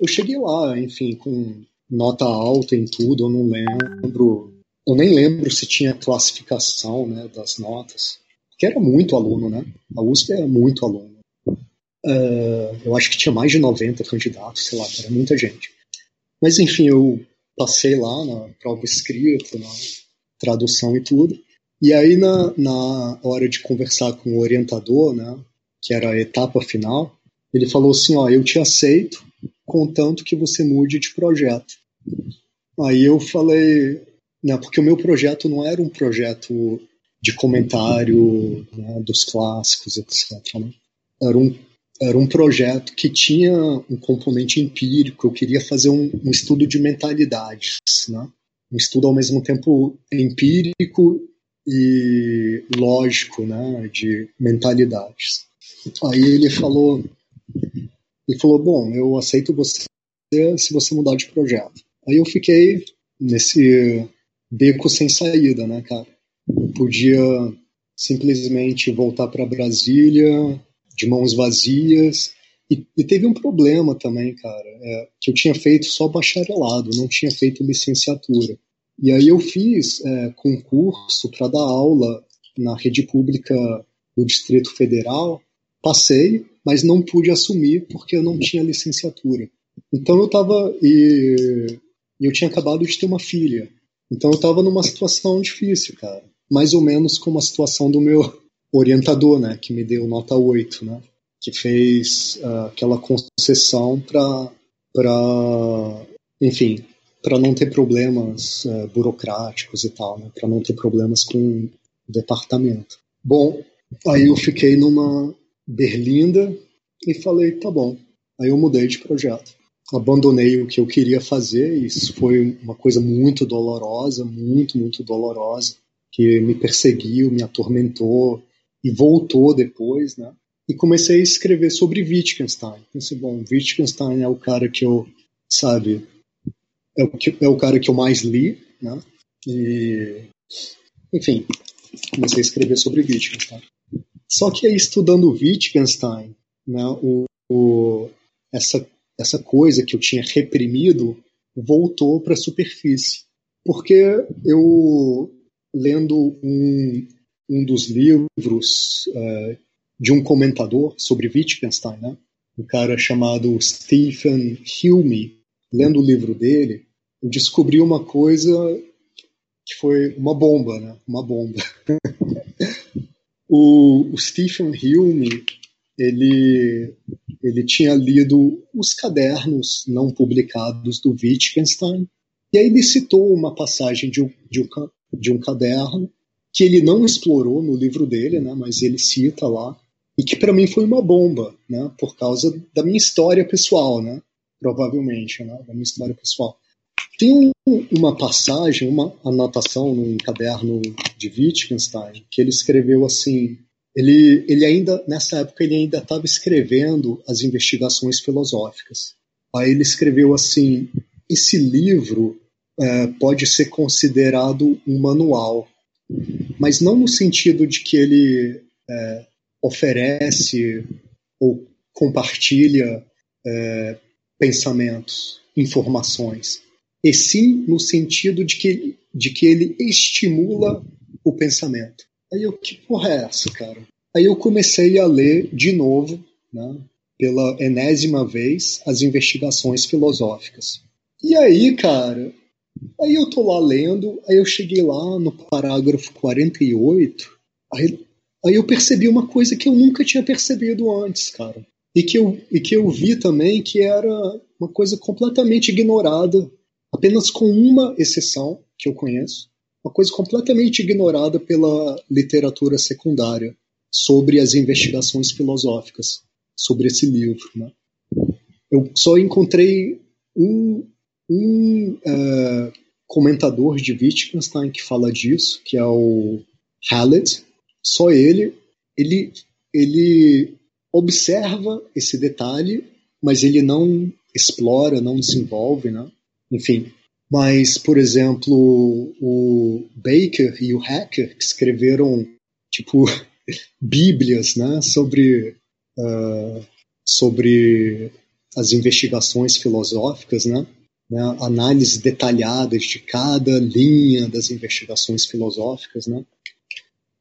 eu cheguei lá, enfim, com nota alta em tudo, eu não lembro. Eu nem lembro se tinha classificação né, das notas. Que era muito aluno, né? A USP era muito aluno. Uh, eu acho que tinha mais de 90 candidatos, sei lá, era muita gente. Mas enfim, eu passei lá na prova escrita, na tradução e tudo. E aí, na, na hora de conversar com o orientador, né, que era a etapa final, ele falou assim: Ó, eu te aceito, contanto que você mude de projeto. Aí eu falei, né, porque o meu projeto não era um projeto de comentário né, dos clássicos, etc. Né? Era, um, era um projeto que tinha um componente empírico, eu queria fazer um, um estudo de mentalidades, né? um estudo ao mesmo tempo empírico e lógico né, de mentalidades. Aí ele falou, ele falou, bom, eu aceito você se você mudar de projeto. Aí eu fiquei nesse beco sem saída, né, cara? Eu podia simplesmente voltar para Brasília de mãos vazias. E, e, teve um problema também, cara, é, que eu tinha feito só bacharelado, não tinha feito licenciatura. E aí eu fiz é, concurso para dar aula na rede pública do Distrito Federal, passei, mas não pude assumir porque eu não tinha licenciatura. Então eu estava e eu tinha acabado de ter uma filha. Então eu estava numa situação difícil, cara. Mais ou menos como a situação do meu orientador, né, que me deu nota 8, né, que fez uh, aquela concessão para para enfim, para não ter problemas uh, burocráticos e tal, né, para não ter problemas com o departamento. Bom, aí eu fiquei numa berlinda e falei, tá bom. Aí eu mudei de projeto abandonei o que eu queria fazer. E isso foi uma coisa muito dolorosa, muito, muito dolorosa, que me perseguiu, me atormentou e voltou depois, né? E comecei a escrever sobre Wittgenstein. Pensei, bom, Wittgenstein é o cara que eu, sabe, é o, que, é o cara que eu mais li, né? E, enfim, comecei a escrever sobre Wittgenstein. Só que aí, estudando Wittgenstein, né, o, o, essa essa coisa que eu tinha reprimido voltou para a superfície. Porque eu, lendo um, um dos livros uh, de um comentador sobre Wittgenstein, né? um cara chamado Stephen Hume, lendo o livro dele, eu descobri uma coisa que foi uma bomba, né? Uma bomba. o, o Stephen Hume, ele ele tinha lido os cadernos não publicados do Wittgenstein, e aí ele citou uma passagem de um, de um, de um caderno que ele não explorou no livro dele, né, mas ele cita lá, e que para mim foi uma bomba, né, por causa da minha história pessoal, né, provavelmente, né, da minha história pessoal. Tem um, uma passagem, uma anotação num caderno de Wittgenstein, que ele escreveu assim: ele, ele ainda, nessa época, ele ainda estava escrevendo as investigações filosóficas. Aí ele escreveu assim: esse livro é, pode ser considerado um manual, mas não no sentido de que ele é, oferece ou compartilha é, pensamentos, informações, e sim no sentido de que, de que ele estimula o pensamento. Aí eu, que porra é essa, cara? Aí eu comecei a ler de novo, né, pela enésima vez, as investigações filosóficas. E aí, cara, aí eu tô lá lendo, aí eu cheguei lá no parágrafo 48, aí, aí eu percebi uma coisa que eu nunca tinha percebido antes, cara. E que, eu, e que eu vi também que era uma coisa completamente ignorada, apenas com uma exceção que eu conheço, uma coisa completamente ignorada pela literatura secundária sobre as investigações filosóficas sobre esse livro. Né? Eu só encontrei um, um uh, comentador de Wittgenstein que fala disso, que é o Hallett. Só ele, ele, ele observa esse detalhe, mas ele não explora, não desenvolve, né? Enfim, mas, por exemplo, o Baker e o Hacker, que escreveram, tipo, bíblias, né, sobre, uh, sobre as investigações filosóficas, né, né, análises detalhadas de cada linha das investigações filosóficas, né,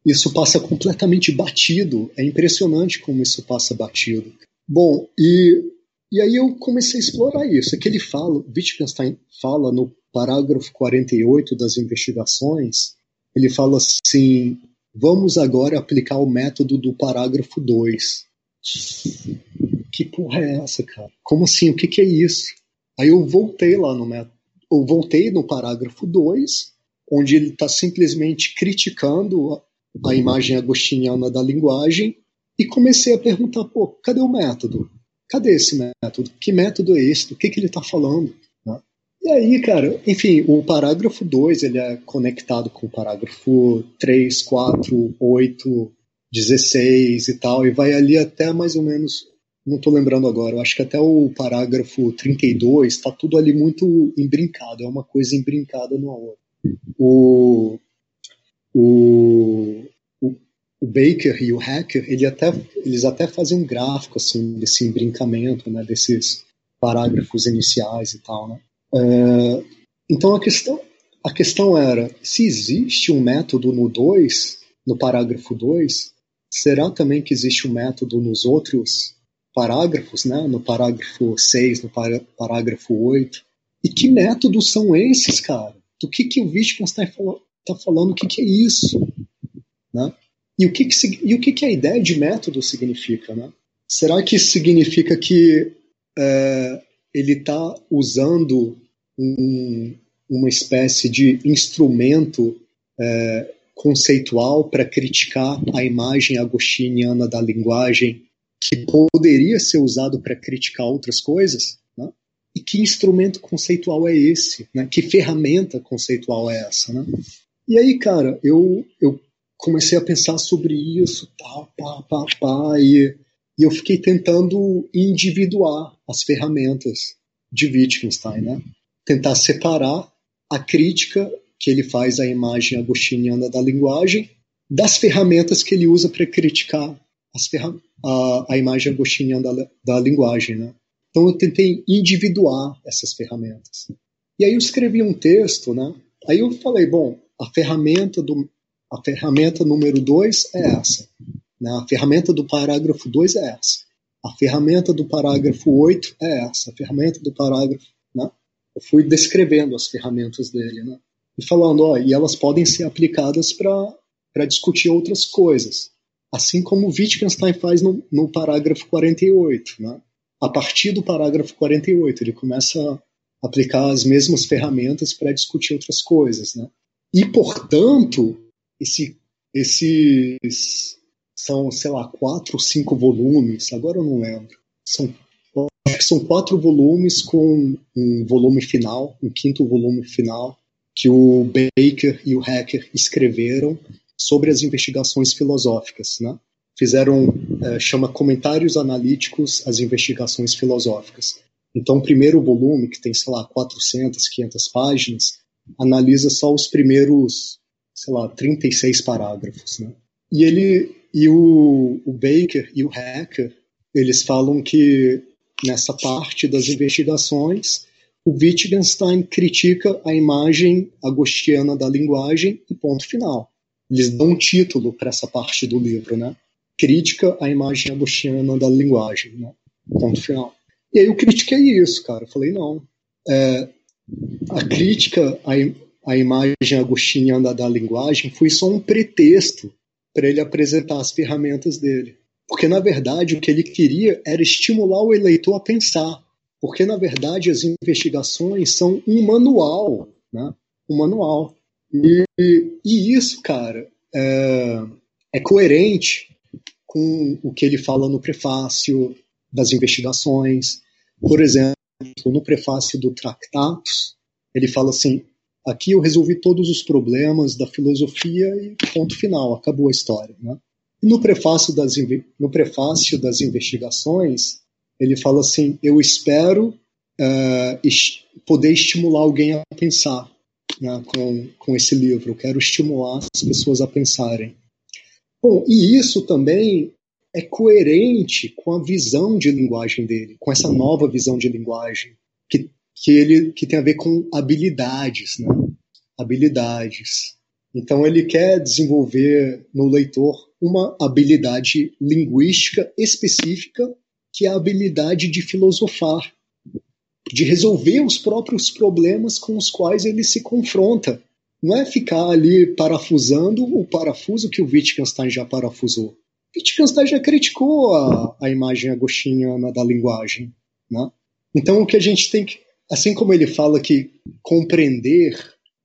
isso passa completamente batido. É impressionante como isso passa batido. Bom, e e aí eu comecei a explorar isso. É que ele fala, Wittgenstein fala no parágrafo 48 das investigações, ele fala assim: vamos agora aplicar o método do parágrafo 2. que porra é essa, cara? Como assim? O que, que é isso? Aí eu voltei lá no método, eu voltei no parágrafo 2, onde ele está simplesmente criticando a, imagem agostiniana da linguagem, e comecei a perguntar, pô, cadê o método? Cadê esse método? Que método é esse? Do que, que ele está falando? Né? E aí, cara, enfim, o parágrafo 2 ele é conectado com o parágrafo 3, 4, 8, 16 e tal, e vai ali até mais ou menos, não estou lembrando agora, eu acho que até o parágrafo 32 está tudo ali muito embrincado, é uma coisa embrincada no outra. O, o, o, o, Baker e o Hacker, ele até, eles até fazem um gráfico assim, desse embrincamento, né, desses parágrafos iniciais e tal. Né? É, então a questão, a questão era, se existe um método no 2, no parágrafo 2, será também que existe um método nos outros parágrafos, né? no parágrafo 6, no parágrafo 8? E que métodos são esses, cara? Do que, que o Wittgenstein está tá falando? O que, que é isso? Né? E o, que, que, e o que, que a ideia de método significa? Né? Será que isso significa que é, ele está usando um, uma espécie de instrumento é, conceitual para criticar a imagem agostiniana da linguagem que poderia ser usado para criticar outras coisas? Né? E que instrumento conceitual é esse? Né? Que ferramenta conceitual é essa? Né? E aí, cara, eu, eu comecei a pensar sobre isso, pá, pá, pá, e, e eu fiquei tentando individuar as ferramentas de Wittgenstein, né? Tentar separar a crítica que ele faz à imagem agostiniana da linguagem das ferramentas que ele usa para criticar a, a, imagem agostiniana da, da linguagem. Né? Então eu tentei individuar essas ferramentas. E aí eu escrevi um texto, né? aí eu falei, bom, a ferramenta, do, a ferramenta número 2 é essa. Né? A ferramenta do parágrafo 2 é essa. A ferramenta do parágrafo 8 é essa. A ferramenta do parágrafo. Né? Eu fui descrevendo as ferramentas dele. Né? e falando, ó, e elas podem ser aplicadas para discutir outras coisas. Assim como Wittgenstein faz no, no parágrafo 48. Né? A partir do parágrafo 48, ele começa a aplicar as mesmas ferramentas para discutir outras coisas. Né? E, portanto, esse, esses são, sei lá, quatro ou cinco volumes, agora eu não lembro. São, acho que são quatro volumes com um volume final, um quinto volume final, que o Baker e o Hacker escreveram sobre as investigações filosóficas, né? Fizeram, é, chama Comentários Analíticos às Investigações Filosóficas. Então, o primeiro volume, que tem, sei lá, 400, 500 páginas, analisa só os primeiros, sei lá, 36 parágrafos, né? E ele, e o, o Baker e o Hacker, eles falam que nessa parte das investigações o Wittgenstein critica a imagem agostiana da linguagem e ponto final. Eles dão um título para essa parte do livro, né? Crítica à imagem agostiana da linguagem, né? Ponto final. E aí eu critiquei isso, cara. Eu falei, não. É, a crítica à, à imagem agostiniana da linguagem foi só um pretexto para ele apresentar as ferramentas dele. Porque, na verdade, o que ele queria era estimular o eleitor a pensar porque na verdade as investigações são um manual, né? Um manual. E, e isso, cara, é, é coerente com o que ele fala no prefácio das investigações. Por exemplo, no prefácio do Tractatus, ele fala assim: aqui eu resolvi todos os problemas da filosofia e ponto final, acabou a história. Né? E no prefácio das, no prefácio das investigações, ele fala assim: eu espero uh, poder estimular alguém a pensar né, com, com esse livro. Quero estimular as pessoas a pensarem. Bom, e isso também é coerente com a visão de linguagem dele, com essa nova visão de linguagem que, que ele que tem a ver com habilidades, né? Habilidades. Então ele quer desenvolver no leitor uma habilidade linguística específica que é a habilidade de filosofar, de resolver os próprios problemas com os quais ele se confronta. Não é ficar ali parafusando o parafuso que o Wittgenstein já parafusou. Wittgenstein já criticou a, a imagem agostiniana da linguagem. Né? Então, o que a gente tem que, assim como ele fala que compreender,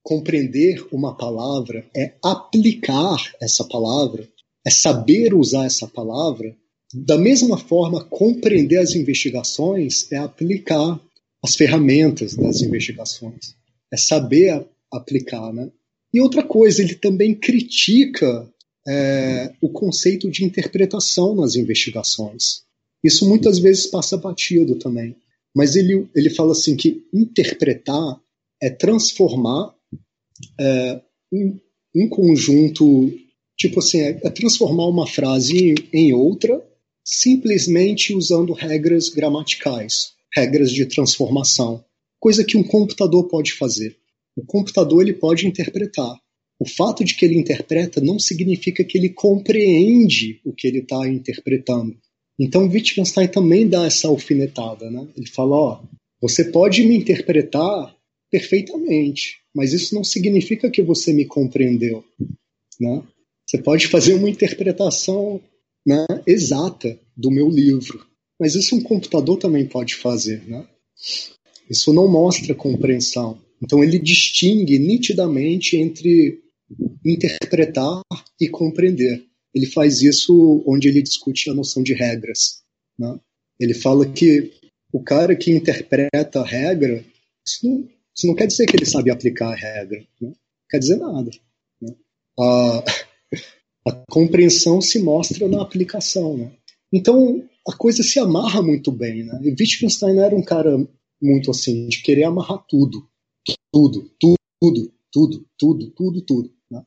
compreender uma palavra é aplicar essa palavra, é saber usar essa palavra, da mesma forma, compreender as investigações é aplicar as ferramentas das investigações, é saber aplicar, né? E outra coisa, ele também critica é, o conceito de interpretação nas investigações. Isso muitas vezes passa batido também. Mas ele, ele fala assim que interpretar é transformar é, um, um, conjunto, tipo assim, é, é transformar uma frase em, em outra simplesmente usando regras gramaticais, regras de transformação, coisa que um computador pode fazer. O computador ele pode interpretar. O fato de que ele interpreta não significa que ele compreende o que ele está interpretando. Então Wittgenstein também dá essa alfinetada, né? Ele fala, ó, você pode me interpretar perfeitamente, mas isso não significa que você me compreendeu, né? Você pode fazer uma interpretação né, exata do meu livro, mas isso um computador também pode fazer, né? Isso não mostra compreensão. Então ele distingue nitidamente entre interpretar e compreender. Ele faz isso onde ele discute a noção de regras. Né? Ele fala que o cara que interpreta a regra, isso não, isso não quer dizer que ele sabe aplicar a regra. Né? Não quer dizer nada. Né? A, a, compreensão se mostra na aplicação. Né? Então a coisa se amarra muito bem. Né? E Wittgenstein era um cara muito assim, de querer amarrar tudo. Tudo, tudo, tudo, tudo, tudo, tudo. Né?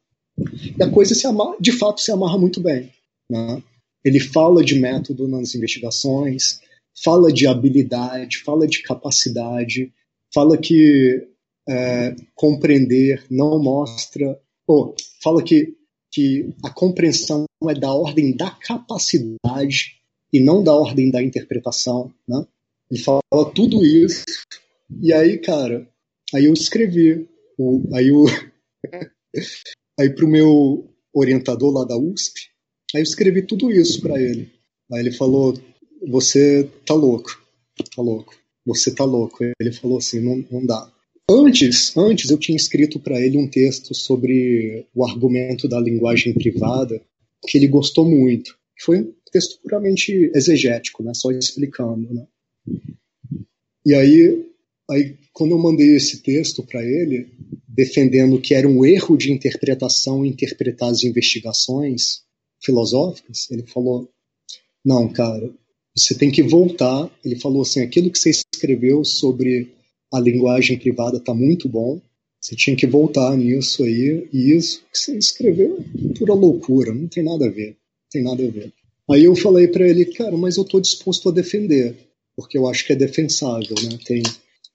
E a coisa se amarra, de fato se amarra muito bem. Né? Ele fala de método nas investigações, fala de habilidade, fala de capacidade, fala que é, compreender não mostra, ou fala que, que a compreensão é da ordem da capacidade e não da ordem da interpretação, né? Ele fala tudo isso e aí, cara, aí eu escrevi o, aí o aí pro meu orientador lá da USP, aí eu escrevi tudo isso para ele. Aí ele falou: "Você tá louco, tá louco, você tá louco". Ele falou assim: "Não, não dá". Antes, antes eu tinha escrito para ele um texto sobre o argumento da linguagem privada que ele gostou muito. Foi texto puramente exegético, né? Só explicando, né? E aí, aí quando eu mandei esse texto para ele, defendendo que era um erro de interpretação interpretar as investigações filosóficas, ele falou: não, cara, você tem que voltar. Ele falou assim: aquilo que você escreveu sobre a linguagem privada está muito bom. Você tinha que voltar nisso aí. E isso que você escreveu é pura loucura, não tem nada a ver. Não tem nada a ver. Aí eu falei para ele, cara, mas eu estou disposto a defender, porque eu acho que é defensável, né? Tem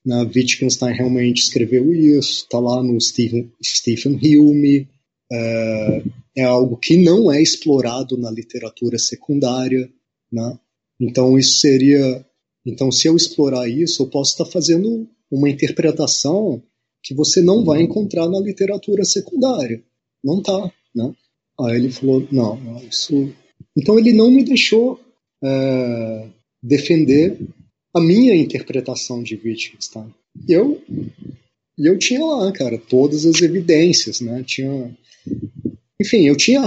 na Wittgenstein realmente escreveu isso, está lá no Stephen, Stephen Hume, é, é, algo que não é explorado na literatura secundária, né? Então isso seria, então se eu explorar isso, eu posso estar tá fazendo uma interpretação que você não vai encontrar na literatura secundária, não tá, né? Aí ele falou, não, isso, então ele não me deixou é, defender a minha interpretação de Wittgenstein. E eu, eu tinha lá, cara, todas as evidências, né? Tinha, enfim, eu tinha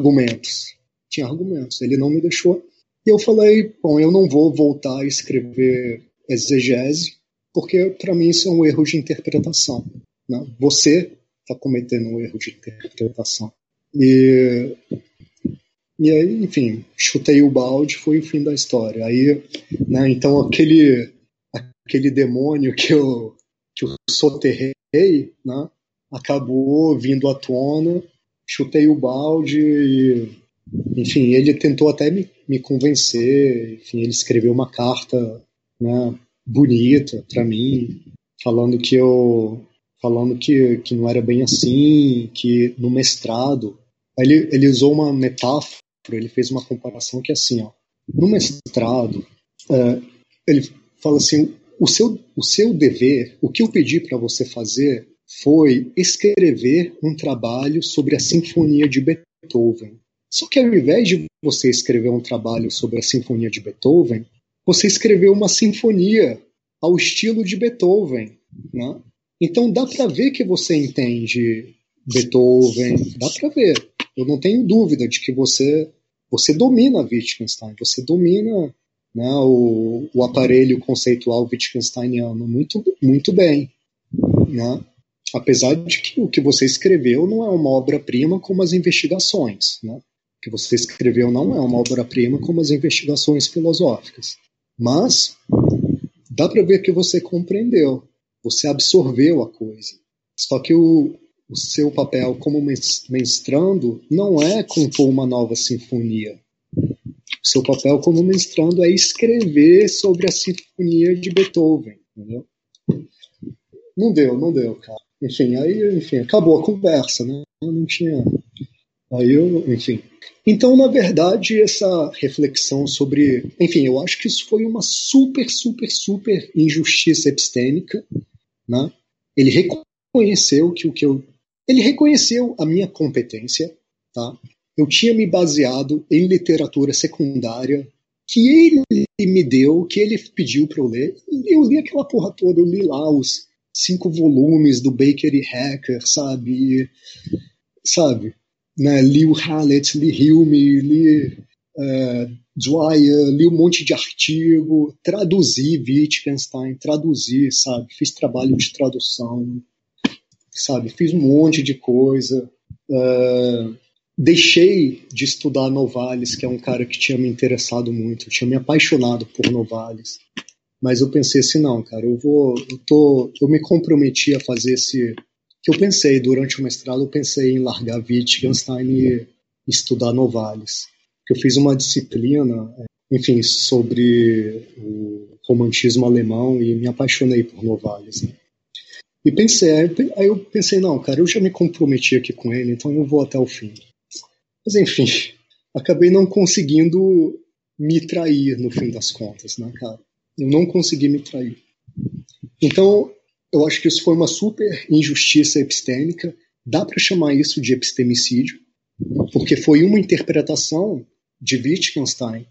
argumentos, tinha argumentos. Ele não me deixou. E eu falei, bom, eu não vou voltar a escrever exegese, porque para mim isso é um erro de interpretação. Né? Você está cometendo um erro de interpretação. E e aí, enfim, chutei o balde, foi o fim da história. Aí, né, então aquele aquele demônio que eu que eu soterrei, né, acabou vindo à tona, chutei o balde e, enfim, ele tentou até me, me convencer, enfim, ele escreveu uma carta, né, bonita para mim, falando que eu falando que, que não era bem assim, que no mestrado ele, ele usou uma metáfora ele fez uma comparação que é assim, ó, no mestrado, é, ele fala assim, o seu, o seu dever, o que eu pedi para você fazer foi escrever um trabalho sobre a Sinfonia de Beethoven. Só que ao invés de você escrever um trabalho sobre a Sinfonia de Beethoven, você escreveu uma sinfonia ao estilo de Beethoven, né? Então dá para ver que você entende Beethoven, dá para ver. Eu não tenho dúvida de que você você domina Wittgenstein, você domina né, o, o aparelho conceitual Wittgensteiniano muito, muito bem. Né? Apesar de que o que você escreveu não é uma obra-prima como as investigações. Né? O que você escreveu não é uma obra-prima como as investigações filosóficas. Mas dá para ver que você compreendeu, você absorveu a coisa. Só que o, o seu papel como mestrando não é compor uma nova sinfonia. O seu papel como mestrando é escrever sobre a sinfonia de Beethoven. Entendeu? Não deu, não deu, cara. Enfim, aí, enfim, acabou a conversa, né? Eu não tinha. Aí eu, enfim. Então, na verdade, essa reflexão sobre. Enfim, eu acho que isso foi uma super, super, super injustiça epistêmica. Né? Ele reconheceu que o que eu. Ele reconheceu a minha competência, tá? Eu tinha me baseado em literatura secundária que ele me deu, que ele pediu para eu ler. Eu li aquela porra toda, eu li lá os cinco volumes do Baker e Hacker, sabe? sabe? Né? Li o Hallett, li Hume, li uh, Dwyer, li um monte de artigo, traduzi Wittgenstein, traduzi, sabe? Fiz trabalho de tradução, sabe? Fiz um monte de coisa. Uh, deixei de estudar Novalis, que é um cara que tinha me interessado muito, eu tinha me apaixonado por Novalis. Mas eu pensei assim, não, cara, eu vou, eu tô, eu me comprometi a fazer esse que eu pensei durante o mestrado, eu pensei em largar Wittgenstein e estudar Novalis. Que eu fiz uma disciplina, enfim, sobre o romantismo alemão e me apaixonei por Novalis. Né? E pensei, aí eu pensei, não, cara, eu já me comprometi aqui com ele, então eu vou até o fim. Mas enfim, acabei não conseguindo me trair no fim das contas, né, cara? Eu não consegui me trair. Então, eu acho que isso foi uma super injustiça epistêmica. Dá para chamar isso de epistemicídio, porque foi uma interpretação de Wittgenstein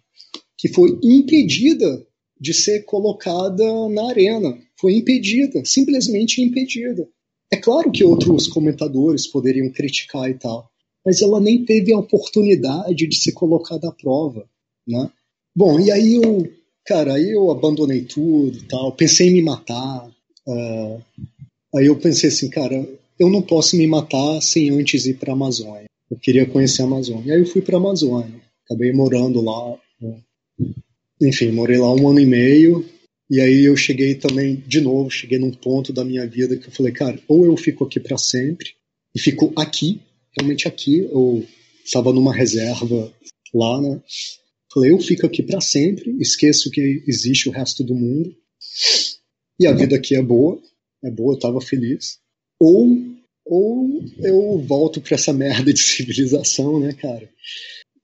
que foi impedida de ser colocada na arena. Foi impedida, simplesmente impedida. É claro que outros comentadores poderiam criticar e tal, mas ela nem teve a oportunidade de ser colocada à prova, né? Bom, e aí eu cara, aí eu abandonei tudo tal, pensei em me matar. Uh, aí eu pensei assim, cara, eu não posso me matar sem antes ir para a Amazônia. Eu queria conhecer a Amazônia. Aí eu fui para a Amazônia, acabei morando lá. Né? Enfim, morei lá um ano e meio. E aí eu cheguei também, de novo, cheguei num ponto da minha vida que eu falei, cara, ou eu fico aqui para sempre, e fico aqui, realmente aqui. Eu estava numa reserva lá, né? Falei, eu fico aqui para sempre, esqueço que existe o resto do mundo. E a vida aqui é boa, é boa, eu tava feliz. Ou, ou eu volto para essa merda de civilização, né, cara?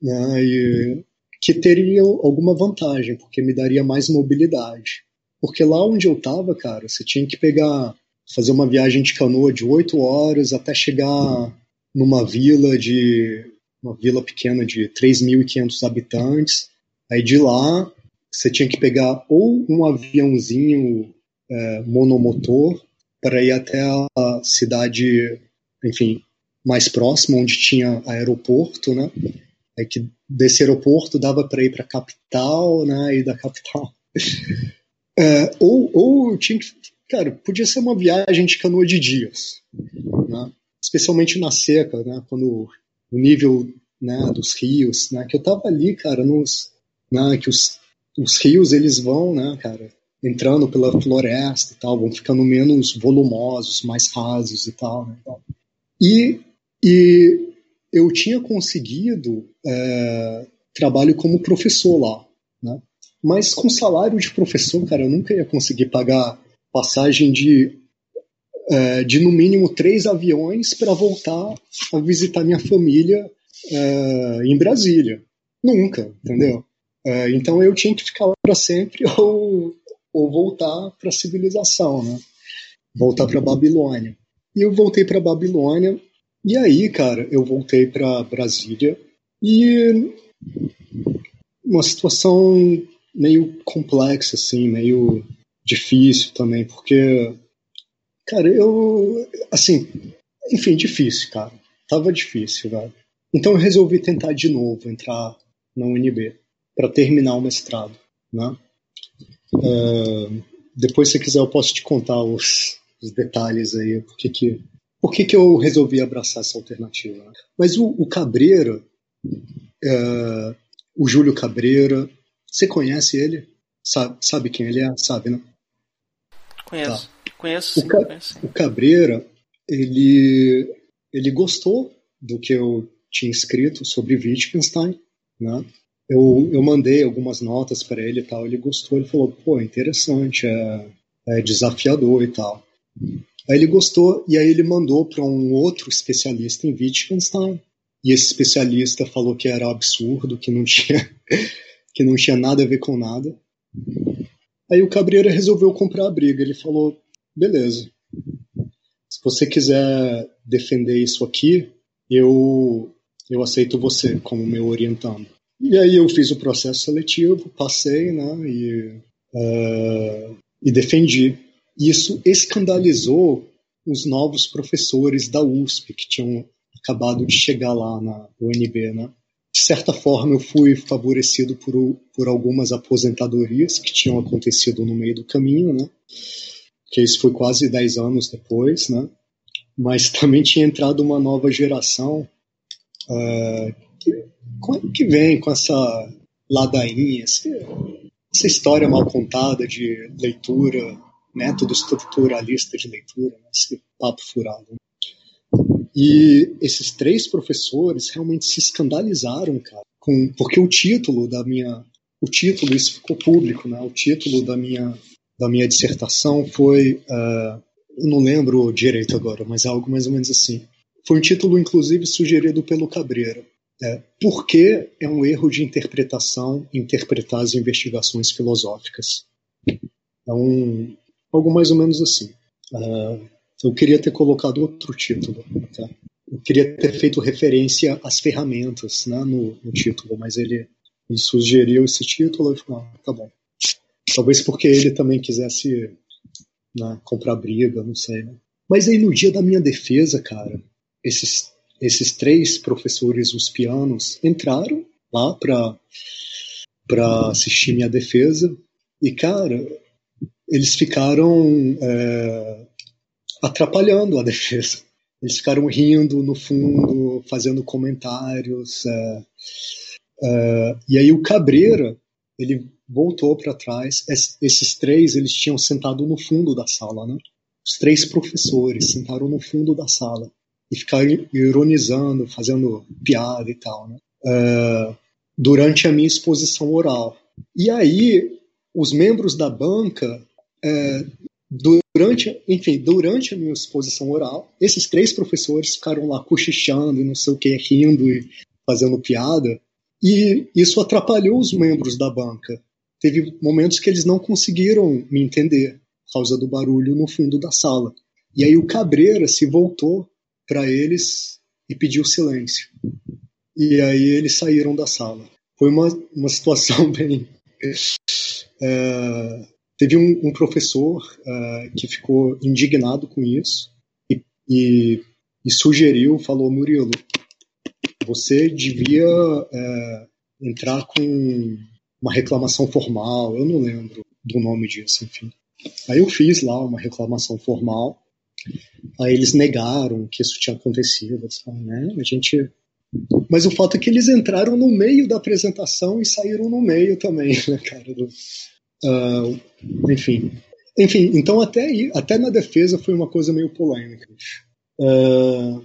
Né, e, que teria alguma vantagem, porque me daria mais mobilidade. Porque lá onde eu tava, cara, você tinha que pegar, fazer uma viagem de canoa de oito horas até chegar numa vila de uma vila pequena de 3.500 habitantes. Aí de lá você tinha que pegar ou um aviãozinho é, monomotor para ir até a cidade, enfim, mais próxima, onde tinha aeroporto, né? Aí que desse aeroporto dava para ir para a capital, né? E da capital. É, ou, ou tinha que. Cara, podia ser uma viagem de canoa de dias, né? especialmente na seca, né? Quando o nível né, dos rios, né, que eu tava ali, cara, nos, né, que os, os rios eles vão, né, cara, entrando pela floresta e tal, vão ficando menos volumosos, mais rasos e tal, né, e, e eu tinha conseguido é, trabalho como professor lá, mas com salário de professor, cara, eu nunca ia conseguir pagar passagem de é, de no mínimo três aviões para voltar a visitar minha família é, em Brasília. Nunca, entendeu? É, então eu tinha que ficar lá para sempre ou, ou voltar para a civilização, né? Voltar para Babilônia. E eu voltei para Babilônia. E aí, cara, eu voltei para Brasília. E uma situação meio complexa, assim, meio difícil também, porque, cara, eu, assim, enfim, difícil, cara. Tava difícil, velho. Então eu resolvi tentar de novo entrar na UNB para terminar o mestrado, né? Uh, depois, se quiser, eu posso te contar os, os detalhes aí, por que por que que eu resolvi abraçar essa alternativa. Né? Mas o, o Cabreira, uh, o Júlio Cabreira, você conhece ele? Sabe, sabe quem ele é? Sabe, né? Conheço. Tá. Conheço, sim, o, Ca conheço. o Cabreira, ele, ele gostou do que eu tinha escrito sobre Wittgenstein, né? Eu, eu mandei algumas notas para ele e tal, ele gostou, ele falou, pô, interessante, é, é desafiador e tal. Aí ele gostou e aí ele mandou para um outro especialista em Wittgenstein e esse especialista falou que era absurdo, que não tinha que não tinha nada a ver com nada. Aí o Cabreira resolveu comprar a briga. Ele falou: beleza, se você quiser defender isso aqui, eu eu aceito você como meu orientando. E aí eu fiz o processo seletivo, passei, né, e, uh, e defendi. Isso escandalizou os novos professores da USP que tinham acabado de chegar lá na UNB, né? De certa forma, eu fui favorecido por, por algumas aposentadorias que tinham acontecido no meio do caminho, né? Que isso foi quase 10 anos depois, né? Mas também tinha entrado uma nova geração uh, que, que vem com essa ladainha, essa, história mal contada de leitura, método estruturalista de leitura, né? esse papo furado. E esses três professores realmente se escandalizaram, cara, com, porque o título da minha, o título isso ficou público, né? O título da minha da minha dissertação foi, uh, eu não lembro direito agora, mas é algo mais ou menos assim. Foi um título inclusive sugerido pelo Cabreira. É, por que é um erro de interpretação interpretar as investigações filosóficas? Então, algo mais ou menos assim. Uh, eu queria ter colocado outro título. Tá? Eu queria ter feito referência às ferramentas né, no, no título, mas ele, ele, sugeriu esse título e falei, ah, tá bom. Talvez porque ele também quisesse né, comprar briga, não sei. Né? Mas aí no dia da minha defesa, cara, esses, esses três professores uspianos entraram lá para para assistir minha defesa e cara eles ficaram é, atrapalhando a defesa. Eles ficaram rindo no fundo, fazendo comentários. É, é, e aí o Cabreira, ele voltou para trás. Es, esses três, eles tinham sentado no fundo da sala, né? Os três professores sentaram no fundo da sala e ficaram ironizando, fazendo piada e tal, né? É, durante a minha exposição oral. E aí, os membros da banca é, durante, enfim, durante a minha exposição oral, esses três professores ficaram lá cochichando e não sei o que, rindo e fazendo piada, e isso atrapalhou os membros da banca. Teve momentos que eles não conseguiram me entender por causa do barulho no fundo da sala. E aí o Cabreira se voltou para eles e pediu silêncio. E aí eles saíram da sala. Foi uma, uma situação bem. É, Teve um, um professor uh, que ficou indignado com isso e, e, e, sugeriu, falou, Murilo, você devia uh, entrar com uma reclamação formal, eu não lembro do nome disso, enfim. Aí eu fiz lá uma reclamação formal, aí eles negaram que isso tinha acontecido, sabe, né? A gente mas o fato é que eles entraram no meio da apresentação e saíram no meio também, né, cara? Do, Uh, enfim. Enfim, então até até na defesa foi uma coisa meio polêmica. Uh.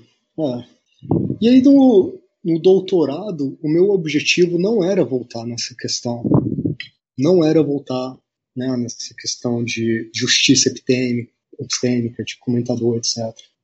E aí no, no doutorado, o meu objetivo não era voltar nessa questão. Não era voltar né, nessa questão de justiça epistêmica, de comentador, etc.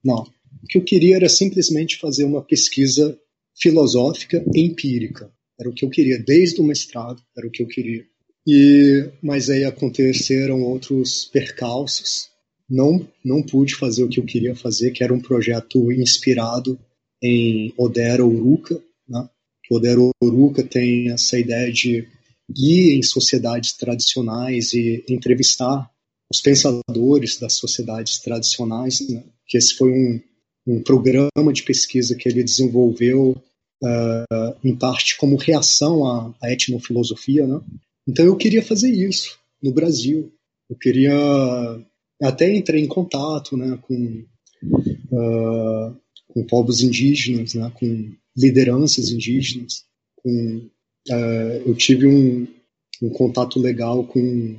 Não. O que eu queria era simplesmente fazer uma pesquisa filosófica empírica. Era o que eu queria, desde o mestrado, era o que eu queria. E, mas aí aconteceram outros percalços. Não, não pude fazer o que eu queria fazer, que era um projeto inspirado em Odera Uruka, né? que Odero Oruka tem essa ideia de ir em sociedades tradicionais e entrevistar os pensadores das sociedades tradicionais, né? que esse foi um, um programa de pesquisa que ele desenvolveu uh, em parte como reação à, à etnofilosofia, né? Então eu queria fazer isso no Brasil. Eu queria até entrei em contato, né, com uh, com povos indígenas, né, com lideranças indígenas, com uh, eu tive um, um contato legal com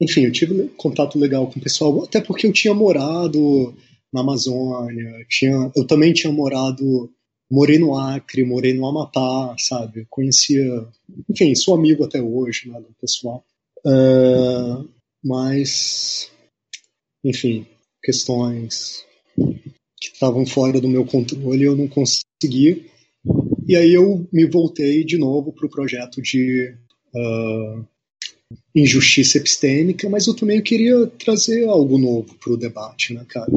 enfim, eu tive contato legal com o pessoal, até porque eu tinha morado na Amazônia, tinha, eu também tinha morado, morei no Acre, morei no Amapá, sabe? conhecia, enfim, sou amigo até hoje, né, do pessoal. Uh, mas, enfim, questões que estavam fora do meu controle eu não consegui. E aí eu me voltei de novo para o projeto de uh, injustiça epistêmica, mas eu também queria trazer algo novo para o debate, né, cara?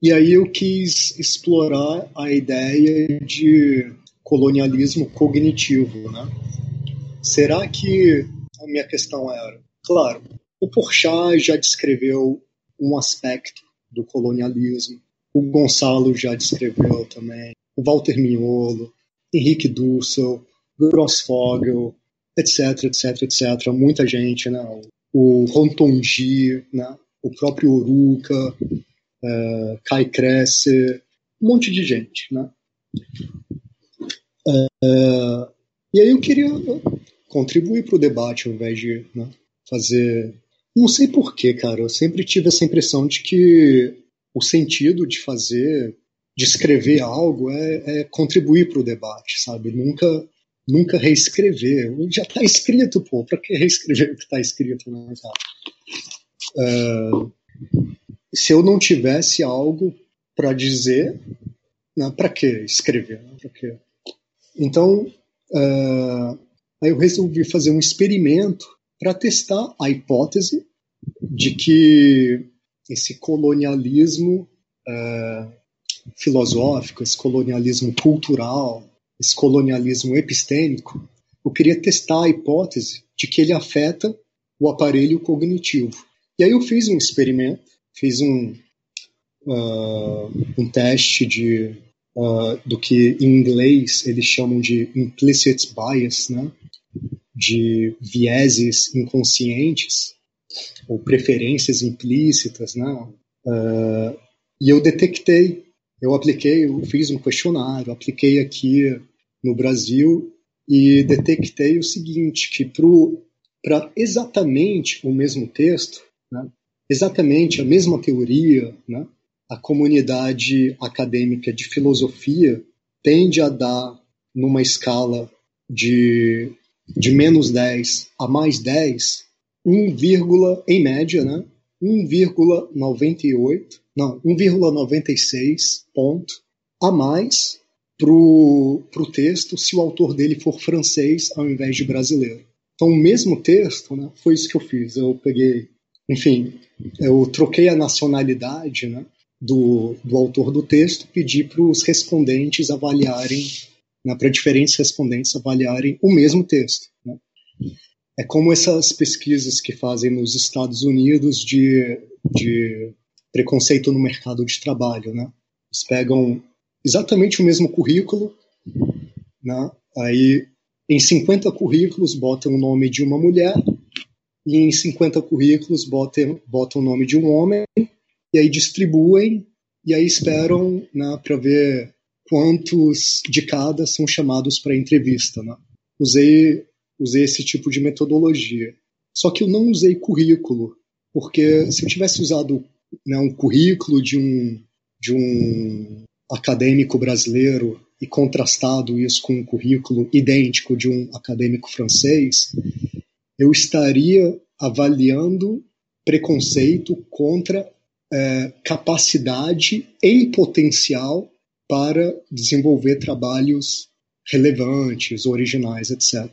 E aí eu quis explorar a ideia de colonialismo cognitivo, né? Será que a minha questão era, claro, o Porchat já descreveu um aspecto do colonialismo, o Gonçalo já descreveu também, o Walter Mignolo, Henrique Dussel, Grossfogel, etc, etc, etc. Muita gente, né? O Rontongi, né? o próprio Oruca, uh, Kai Kresse, um monte de gente, né? Uh, e aí eu queria contribuir para o debate ao invés de né, fazer. Não sei porquê, cara. Eu sempre tive essa impressão de que o sentido de fazer, de escrever algo, é, é contribuir para o debate, sabe? Nunca, nunca reescrever. Já está escrito, pô. Para que reescrever o que está escrito, né? Uh, se eu não tivesse algo para dizer, né, para que escrever? Né, pra quê? Então, uh, aí eu resolvi fazer um experimento para testar a hipótese de que esse colonialismo uh, filosófico, esse colonialismo cultural, esse colonialismo epistêmico, eu queria testar a hipótese de que ele afeta o aparelho cognitivo. E aí eu fiz um experimento fiz um, uh, um teste de, uh, do que em inglês eles chamam de implicit bias, né? de vieses inconscientes ou preferências implícitas, né? Uh, e eu detectei, eu apliquei, eu fiz um questionário, apliquei aqui no Brasil e detectei o seguinte, que para exatamente o mesmo texto, né, exatamente a mesma teoria, né? a comunidade acadêmica de filosofia tende a dar, numa escala de, de menos 10 a mais 10, 1, em média, né? 1,98, não, 1,96 ponto a mais para o texto se o autor dele for francês ao invés de brasileiro. Então, o mesmo texto, né, foi isso que eu fiz. Eu peguei enfim, eu troquei a nacionalidade né, do, do autor do texto, pedi para os respondentes avaliarem, né, para diferentes respondentes avaliarem o mesmo texto. Né. É como essas pesquisas que fazem nos Estados Unidos de, de preconceito no mercado de trabalho. Né. Eles pegam exatamente o mesmo currículo, né, aí em 50 currículos botam o nome de uma mulher e em 50 currículos botam, botam o nome de um homem, e aí distribuem, e aí esperam né, para ver quantos de cada são chamados para entrevista. Né? Usei, usei esse tipo de metodologia. Só que eu não usei currículo, porque se eu tivesse usado né, um currículo de um, de um acadêmico brasileiro e contrastado isso com um currículo idêntico de um acadêmico francês, eu estaria avaliando preconceito contra é, capacidade em potencial para desenvolver trabalhos relevantes, originais, etc.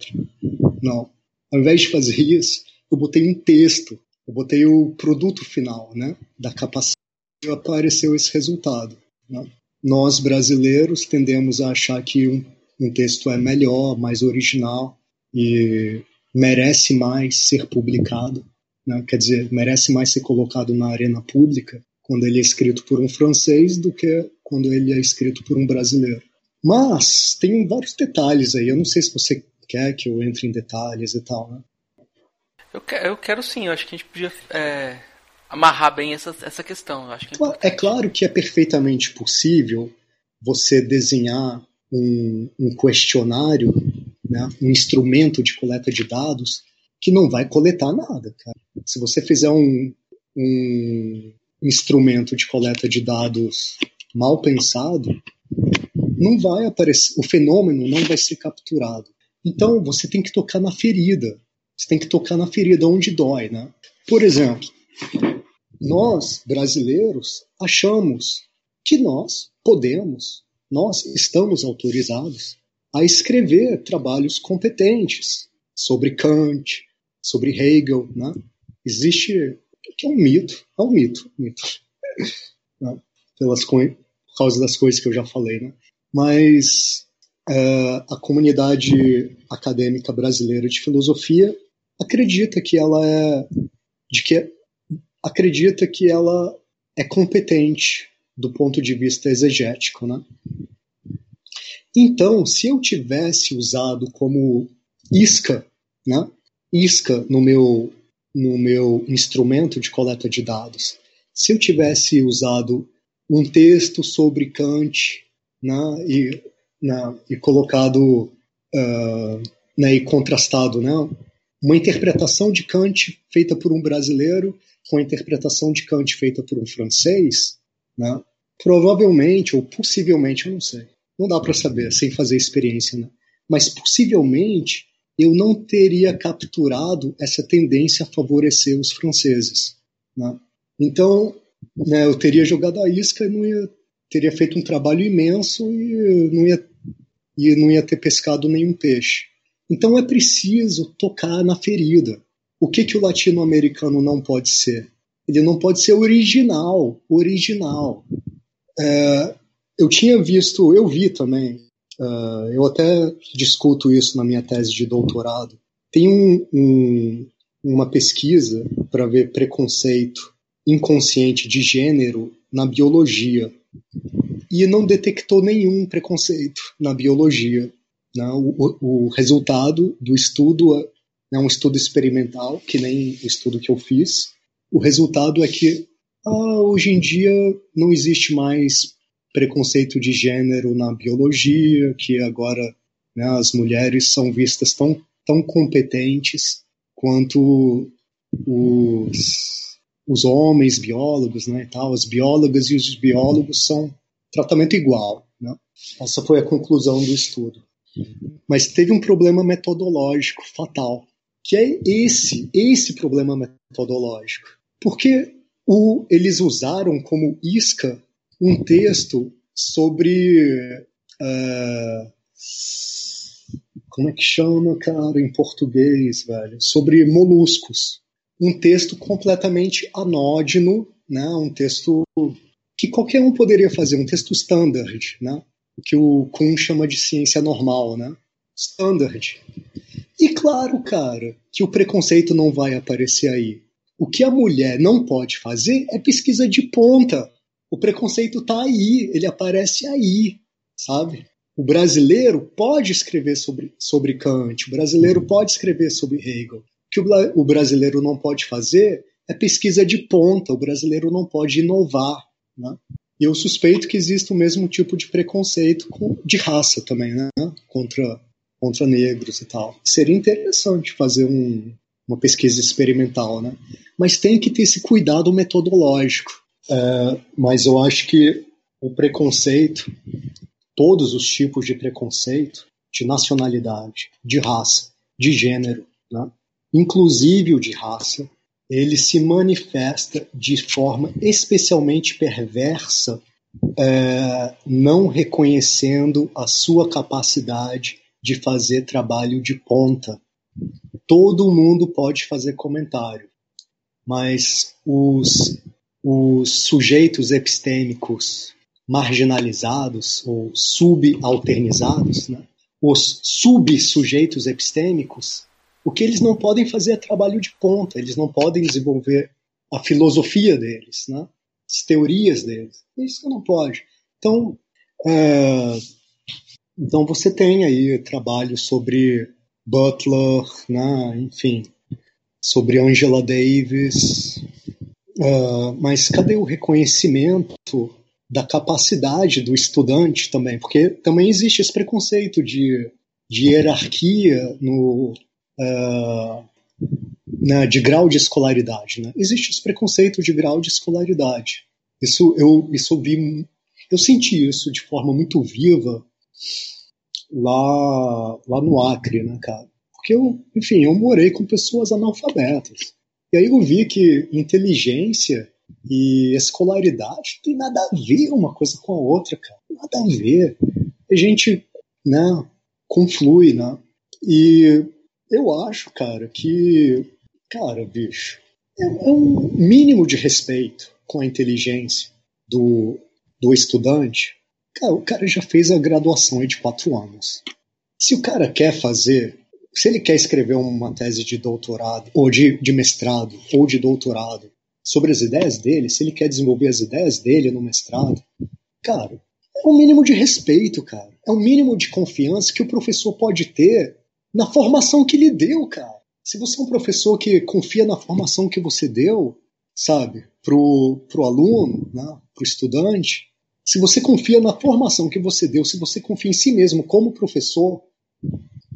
Não. Ao invés de fazer isso, eu botei um texto, eu botei o produto final né, da capacidade e apareceu esse resultado. Né? nós brasileiros tendemos a achar que um, um texto é melhor, mais original e merece mais ser publicado, né? quer dizer, merece mais ser colocado na arena pública quando ele é escrito por um francês do que quando ele é escrito por um brasileiro. Mas tem vários detalhes aí. Eu não sei se você quer que eu entre em detalhes e tal, né? Eu, quero, eu quero sim. Eu acho que a gente podia é, amarrar bem essa, essa questão. acho que é, é, claro que é perfeitamente possível você desenhar um, um questionário, né, um instrumento de coleta de dados que não vai coletar nada, cara. Se você fizer um, um instrumento de coleta de dados mal pensado, não vai aparecer, o fenômeno não vai ser capturado. Então você tem que tocar na ferida. Você tem que tocar na ferida onde dói, né? Por exemplo, nós brasileiros achamos que nós podemos, nós estamos autorizados a escrever trabalhos competentes sobre Kant, sobre Hegel, né? Existe que é um mito, é um mito, mito. Né? Pelas por causa das coisas que eu já falei, né? mas é, a comunidade acadêmica brasileira de filosofia acredita que ela é de que acredita que ela é competente do ponto de vista exegético, né? Então, se eu tivesse usado como isca, né? Isca no meu no meu instrumento de coleta de dados, se eu tivesse usado um texto sobre Kant né, e, né, e colocado uh, né, e contrastado, né, uma interpretação de Kant feita por um brasileiro com a interpretação de Kant feita por um francês, né, provavelmente ou possivelmente, eu não sei, não dá para saber sem fazer experiência, né, mas possivelmente eu não teria capturado essa tendência a favorecer os franceses. Né? Então, né, eu teria jogado a isca e não ia teria feito um trabalho imenso e não ia, e não ia ter pescado nenhum peixe. Então é preciso tocar na ferida. O que, que o latino-americano não pode ser? Ele não pode ser original, original. É, eu tinha visto, eu vi também, uh, eu até discuto isso na minha tese de doutorado. Tem um, um, uma pesquisa para ver preconceito inconsciente de gênero na biologia e não detectou nenhum preconceito na biologia. Né? O, o, resultado do estudo é, é um estudo experimental, que nem o estudo que eu fiz. O resultado é que ah, hoje em dia não existe mais preconceito de gênero na biologia, que agora né, as mulheres são vistas tão, tão competentes quanto os os homens biólogos, né, tal, as biólogas e os biólogos são tratamento igual, né? Essa foi a conclusão do estudo. Mas teve um problema metodológico fatal, que é esse, esse problema metodológico. Porque o, eles usaram como isca um texto sobre uh, como é que chama, cara, em português, velho? Sobre moluscos um texto completamente anódino, né? um texto que qualquer um poderia fazer, um texto standard, né? o que o Kuhn chama de ciência normal, né? standard. E claro, cara, que o preconceito não vai aparecer aí. O que a mulher não pode fazer é pesquisa de ponta. O preconceito está aí, ele aparece aí, sabe? O brasileiro pode escrever sobre, sobre Kant, o brasileiro pode escrever sobre Hegel, que o, brasileiro não pode fazer é pesquisa de ponta, o brasileiro não pode inovar. Né? E eu suspeito que existe o mesmo tipo de preconceito com, de raça também, né? contra, contra negros e tal. Seria interessante fazer um, uma pesquisa experimental, né? mas tem que ter esse cuidado metodológico. É, mas eu acho que o preconceito, todos os tipos de preconceito, de nacionalidade, de raça, de gênero, né? inclusive o de raça, ele se manifesta de forma especialmente perversa, é, não reconhecendo a sua capacidade de fazer trabalho de ponta. Todo mundo pode fazer comentário, mas os, os sujeitos epistêmicos marginalizados ou subalternizados, né? os subsujeitos epistêmicos, o que eles não podem fazer é trabalho de ponta, eles não podem desenvolver a filosofia deles, né? as teorias deles. Isso não pode. Então, é, então você tem aí trabalho sobre Butler, né? enfim, sobre Angela Davis, uh, mas cadê o reconhecimento da capacidade do estudante também? Porque também existe esse preconceito de, de hierarquia no, uh, né, de grau de escolaridade. Né? Existe esse preconceito de grau de escolaridade. Isso eu, isso eu vi, eu senti isso de forma muito viva lá, lá no Acre, né, cara? Porque eu, enfim, eu morei com pessoas analfabetas. E aí eu vi que inteligência e escolaridade tem nada a ver uma coisa com a outra, cara. Nada a ver. A gente, né, conflui, né? E eu acho, cara, que, cara, bicho, é, é um mínimo de respeito com a inteligência do, do estudante. Cara, o cara já fez a graduação aí de quatro anos. Se o cara quer fazer, se ele quer escrever uma tese de doutorado, ou de, de mestrado, ou de doutorado, sobre as ideias dele, se ele quer desenvolver as ideias dele no mestrado, cara, é um mínimo de respeito, cara. É um mínimo de confiança que o professor pode ter na formação que lhe deu, cara. Se você é um professor que confia na formação que você deu, sabe, pro, pro aluno, né, pro estudante, se você confia na formação que você deu, se você confia em si mesmo como professor,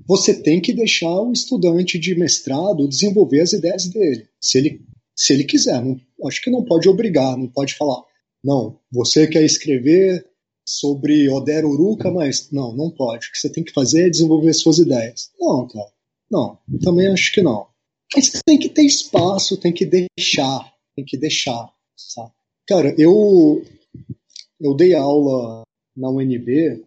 você tem que deixar o estudante de mestrado desenvolver as ideias dele. Se ele se ele quiser. Não, acho que não pode obrigar, não pode falar, não, você quer escrever sobre Oder Uruca, mas não, não pode. O que você tem que fazer é desenvolver suas ideias. Não, cara, não, também acho que não. Mas tem que ter espaço, tem que deixar, tem que deixar, sabe? Cara, eu eu dei aula na UNB, uh,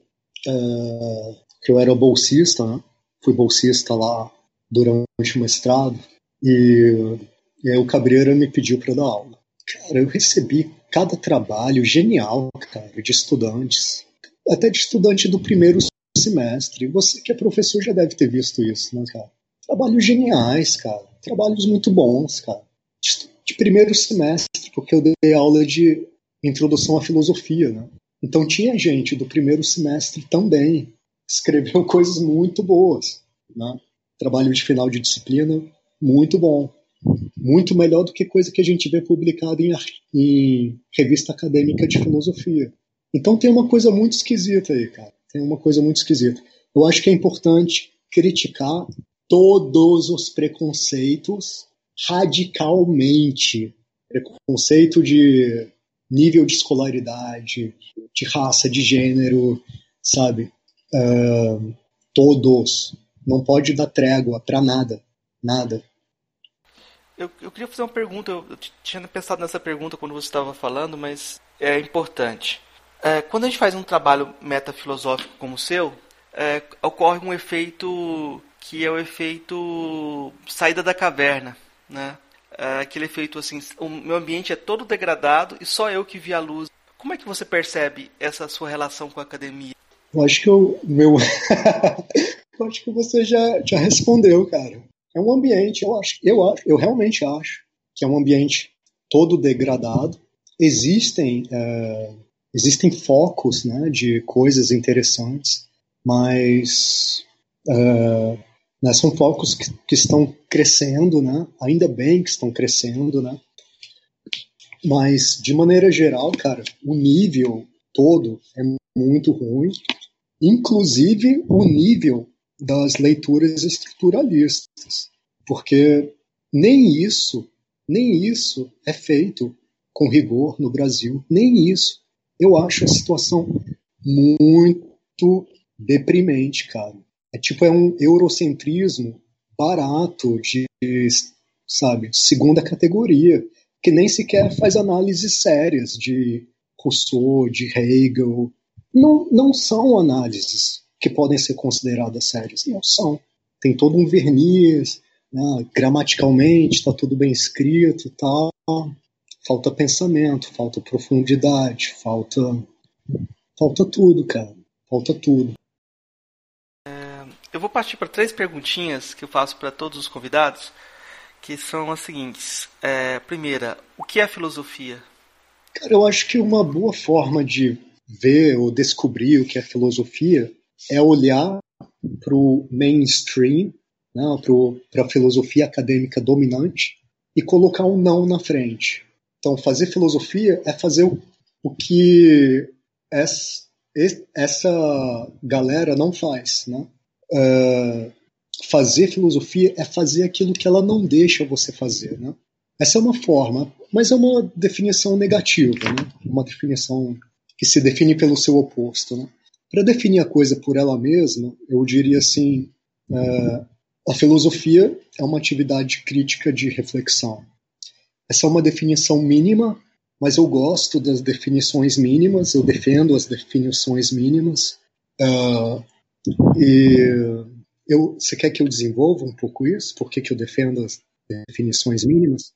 eh, que eu era bolsista, né? Fui bolsista lá durante o mestrado e e aí o Cabreira me pediu para dar aula. Cara, eu recebi cada trabalho genial, cara, de estudantes, até de estudante do primeiro semestre. Você que é professor já deve ter visto isso, né, cara? Trabalhos geniais, cara. Trabalhos muito bons, cara. De, de primeiro semestre, porque eu dei aula de introdução à filosofia, né? Então tinha gente do primeiro semestre também escreveu coisas muito boas, né? Trabalho de final de disciplina muito bom muito melhor do que coisa que a gente vê publicada em, em revista acadêmica de filosofia. Então tem uma coisa muito esquisita aí, cara. Tem uma coisa muito esquisita. Eu acho que é importante criticar todos os preconceitos radicalmente. Preconceito de nível de escolaridade, de raça, de gênero, sabe? Uh, todos. Não pode dar trégua para nada. Nada. Eu, eu queria fazer uma pergunta, eu tinha pensado nessa pergunta quando você estava falando, mas é importante. É, quando a gente faz um trabalho metafilosófico como o seu, é, ocorre um efeito que é o efeito saída da caverna, né? É aquele efeito assim, o meu ambiente é todo degradado e só eu que vi a luz. Como é que você percebe essa sua relação com a academia? Eu acho que o meu, eu acho que você já, já respondeu, cara é um ambiente, eu acho, eu acho, eu realmente acho que é um ambiente todo degradado. Existem é, existem focos, né, de coisas interessantes, mas é, né, são focos que, que, estão crescendo, né? Ainda bem que estão crescendo, né? Mas de maneira geral, cara, o nível todo é muito ruim. Inclusive o nível das leituras estruturalistas, porque nem isso, nem isso é feito com rigor no Brasil, nem isso. Eu acho a situação muito deprimente, cara. É tipo é um eurocentrismo barato de, sabe, segunda categoria, que nem sequer faz análises sérias de Rousseau, de Hegel. Não, não são análises que podem ser consideradas sérias. Não são. Tem todo um verniz, né? gramaticalmente está tudo bem escrito tal. Falta pensamento, falta profundidade, falta Falta tudo, cara. Falta tudo. É, eu vou partir para três perguntinhas que eu faço para todos os convidados, que são as seguintes. É, primeira, o que é filosofia? Cara, eu acho que uma boa forma de ver ou descobrir o que é filosofia é olhar para o mainstream, né, para a filosofia acadêmica dominante e colocar um não na frente. Então, fazer filosofia é fazer o, o que essa, essa galera não faz. Né? Uh, fazer filosofia é fazer aquilo que ela não deixa você fazer. Né? Essa é uma forma, mas é uma definição negativa, né? uma definição que se define pelo seu oposto. Né? Para definir a coisa por ela mesma, eu diria assim: uh, a filosofia é uma atividade crítica de reflexão. Essa é uma definição mínima, mas eu gosto das definições mínimas, eu defendo as definições mínimas. Uh, e eu, você quer que eu desenvolva um pouco isso? Por que, que eu defendo as definições mínimas?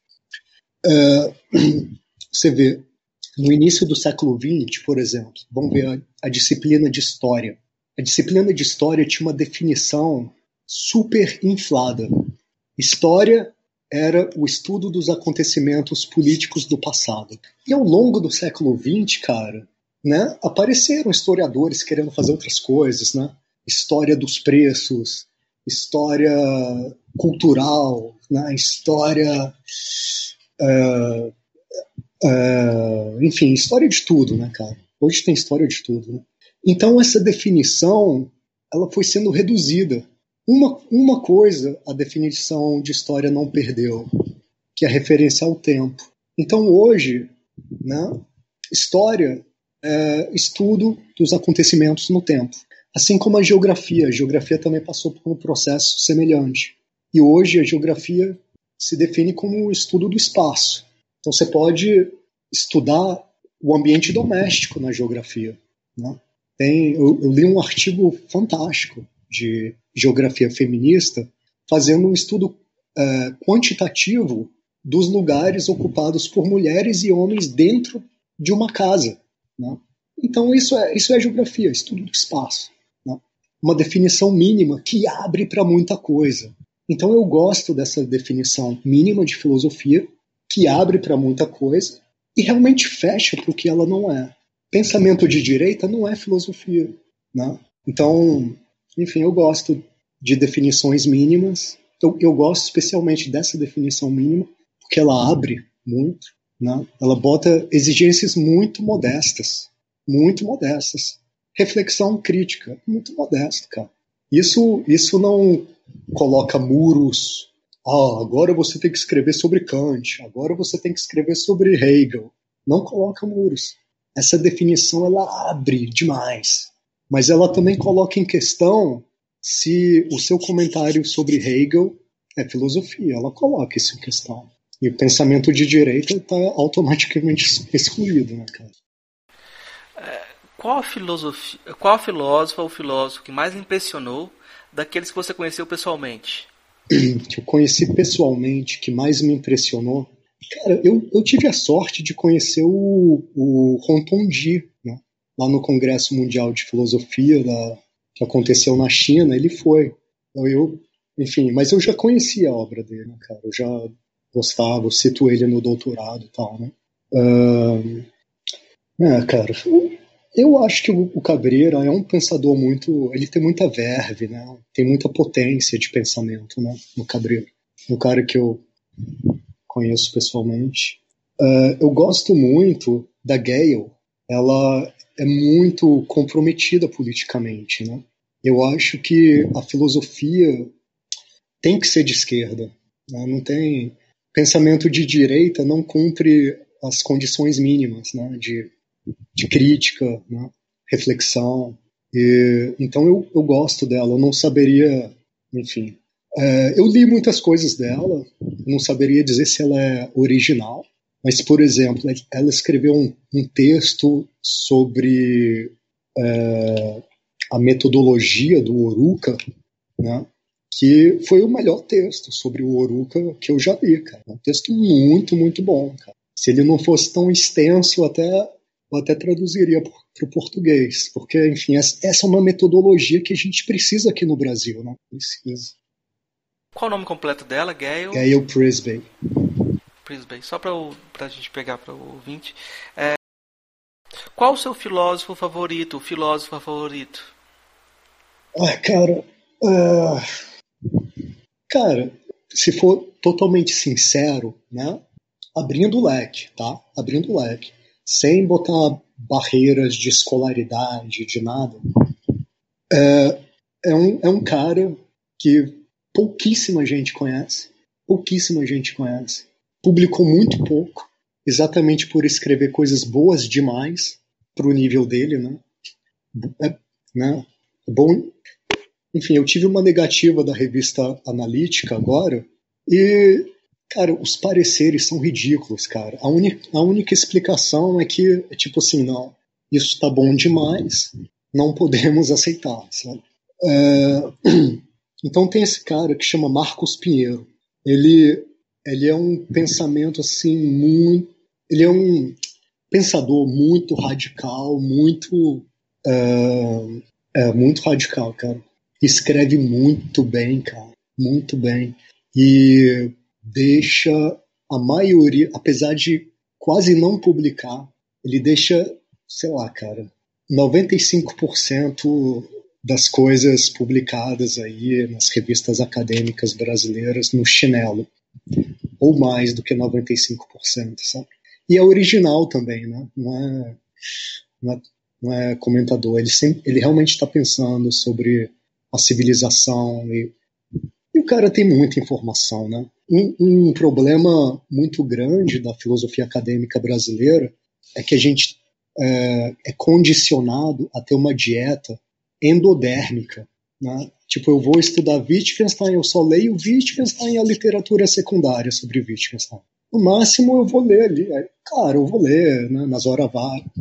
Uh, você vê, no início do século XX, por exemplo, vamos ver a, a disciplina de história. A disciplina de história tinha uma definição super inflada. História era o estudo dos acontecimentos políticos do passado. E ao longo do século XX, cara, né, apareceram historiadores querendo fazer outras coisas, né? História dos preços, história cultural, né? história. Uh, uh, enfim, história de tudo, né, cara? Hoje tem história de tudo. Né? Então, essa definição ela foi sendo reduzida uma, uma coisa a definição de história não perdeu, que é a referência ao tempo. Então hoje, né, história é estudo dos acontecimentos no tempo. Assim como a geografia. A geografia também passou por um processo semelhante. E hoje a geografia se define como o estudo do espaço. Então você pode estudar o ambiente doméstico na geografia. Né? Tem, eu, eu li um artigo fantástico de geografia feminista, fazendo um estudo uh, quantitativo dos lugares ocupados por mulheres e homens dentro de uma casa. Né? Então, isso é, isso é geografia, estudo do espaço. Né? Uma definição mínima que abre para muita coisa. Então, eu gosto dessa definição mínima de filosofia, que abre para muita coisa e realmente fecha para o que ela não é. Pensamento de direita não é filosofia. Né? Então, enfim, eu gosto de definições mínimas. Eu, eu gosto especialmente dessa definição mínima, porque ela abre muito, né? ela bota exigências muito modestas, muito modestas. Reflexão crítica, muito modesta, cara. Isso, isso não coloca muros. Ah, agora você tem que escrever sobre Kant, agora você tem que escrever sobre Hegel. Não coloca muros. Essa definição ela abre demais mas ela também coloca em questão se o seu comentário sobre Hegel é filosofia. Ela coloca isso em questão. E o pensamento de direita está automaticamente excluído, né, cara? É, qual, filosofia, qual ou filósofo que mais impressionou daqueles que você conheceu pessoalmente? Que eu conheci pessoalmente, que mais me impressionou? Cara, eu, eu tive a sorte de conhecer o, o Rontondi, né? lá no Congresso Mundial de Filosofia da, que aconteceu na China, ele foi. Então, eu, enfim, mas eu já conhecia a obra dele, né, cara? Eu já gostava, eu cito ele no doutorado e tal, né? Uh, é, cara, eu acho que o Cabreira é um pensador muito. Ele tem muita verve, né? Tem muita potência de pensamento, né? No Cabreira. Um cara que eu conheço pessoalmente. Uh, eu gosto muito da Gale. Ela é muito comprometida politicamente, né? Eu acho que a filosofia tem que ser de esquerda, né? não tem pensamento de direita não cumpre as condições mínimas, né? De, de crítica, né? reflexão. E, então eu, eu gosto dela. Eu não saberia, enfim, é, eu li muitas coisas dela. não saberia dizer se ela é original, mas, por exemplo, ela escreveu um, um texto sobre é, a metodologia do Oruca, né? que foi o melhor texto sobre o Oruca que eu já li, cara. É um texto muito, muito bom, cara. Se ele não fosse tão extenso, até eu até traduziria para o português, porque, enfim, essa é uma metodologia que a gente precisa aqui no Brasil, né? Precisa. Qual o nome completo dela? Gail? Gail Prisby. Prisby. Só para a gente pegar para o ouvinte. É, qual o seu filósofo favorito, o filósofo favorito? Ah, cara. Uh, cara, se for totalmente sincero, né? Abrindo o leque, tá? Abrindo o leque sem botar barreiras de escolaridade, de nada. É, é, um, é um cara que pouquíssima gente conhece, pouquíssima gente conhece. Publicou muito pouco, exatamente por escrever coisas boas demais para o nível dele, né? É, né? É bom. Enfim, eu tive uma negativa da revista Analítica agora e Cara, os pareceres são ridículos, cara. A, uni a única explicação é que, tipo assim, não, isso tá bom demais, não podemos aceitar, sabe? É... Então tem esse cara que chama Marcos Pinheiro. Ele, ele é um pensamento assim muito, ele é um pensador muito radical, muito, é, é, muito radical, cara. Escreve muito bem, cara, muito bem. E deixa a maioria, apesar de quase não publicar, ele deixa, sei lá, cara, 95% das coisas publicadas aí nas revistas acadêmicas brasileiras no chinelo. Ou mais do que 95%, sabe? E é original também, né? Não é, não é, não é comentador. Ele, sempre, ele realmente está pensando sobre a civilização e, e o cara tem muita informação, né? Um, um, problema muito grande da filosofia acadêmica brasileira é que a gente é, é condicionado a ter uma dieta endodérmica. Né? Tipo, eu vou estudar Wittgenstein, eu só leio Wittgenstein e a literatura secundária sobre Wittgenstein. No máximo eu vou ler ali. Claro, eu vou ler né? nas, hora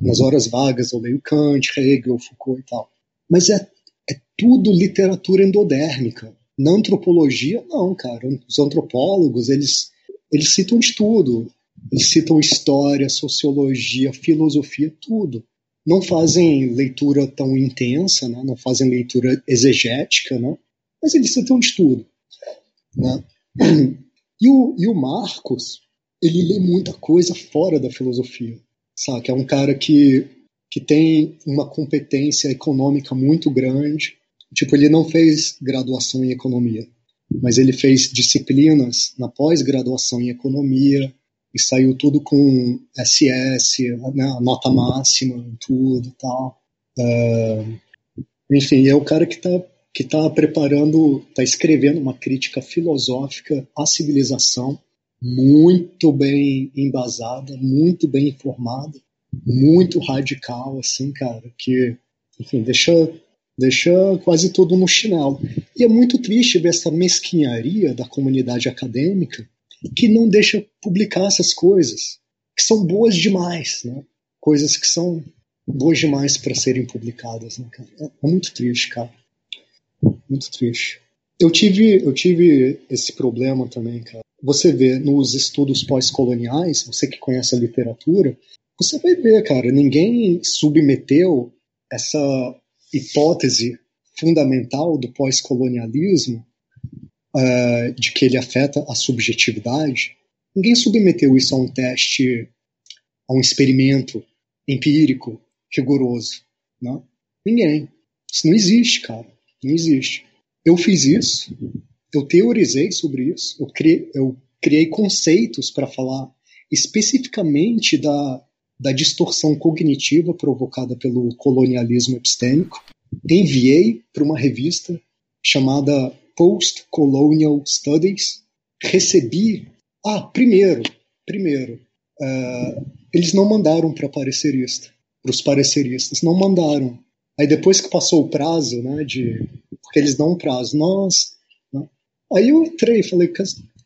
nas horas vagas, eu leio Kant, Hegel, Foucault e tal. Mas é, é tudo literatura endodérmica. Na antropologia, não, cara. Os antropólogos, eles, eles citam de tudo. Eles citam história, sociologia, filosofia, tudo. Não fazem leitura tão intensa, né? não fazem leitura exegética, né? mas eles citam de tudo. Né? E, o, e o Marcos, ele lê muita coisa fora da filosofia. Sabe? É um cara que, que tem uma competência econômica muito grande, Tipo, ele não fez graduação em economia, mas ele fez disciplinas na pós-graduação em economia e saiu tudo com SS, né, nota máxima, tudo e tal. Uh, enfim, é o cara que está que tá preparando, está escrevendo uma crítica filosófica à civilização muito bem embasada, muito bem informada, muito radical, assim, cara, que, enfim, deixa deixa quase tudo no chinelo. E é muito triste ver essa mesquinharia da comunidade acadêmica que não deixa publicar essas coisas, que são boas demais, né? Coisas que são boas demais para serem publicadas, né, cara? É, é muito triste, cara. Muito triste. Eu tive, eu tive esse problema também, cara. Você vê nos estudos pós-coloniais, você que conhece a literatura, você vai ver, cara, ninguém submeteu essa hipótese fundamental do pós-colonialismo, uh, de que ele afeta a subjetividade, ninguém submeteu isso a um teste, a um experimento empírico, rigoroso. Né? Ninguém. Isso não existe, cara. Não existe. Eu fiz isso, eu teorizei sobre isso, eu criei, eu criei conceitos para falar especificamente da da distorção cognitiva provocada pelo colonialismo epistêmico. Enviei para uma revista chamada Post-Colonial Studies. Recebi. Ah, primeiro, primeiro, uh, eles não mandaram para parecerista, para os pareceristas, não mandaram. Aí depois que passou o prazo, né, de porque eles dão um prazo, nós. Né? Aí eu entrei, falei,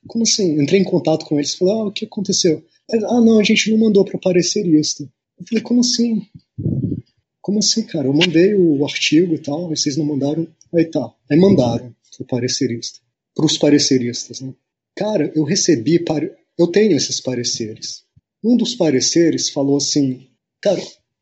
como assim? Entrei em contato com eles, falei, ah, o que aconteceu? Ah, não, a gente não mandou para parecerista. Eu falei, como assim? Como assim, cara? Eu mandei o artigo e tal, vocês não mandaram? Aí tá. Aí mandaram pro parecerista. Pros pareceristas, né? Cara, eu recebi. Pare... Eu tenho esses pareceres. Um dos pareceres falou assim: Cara,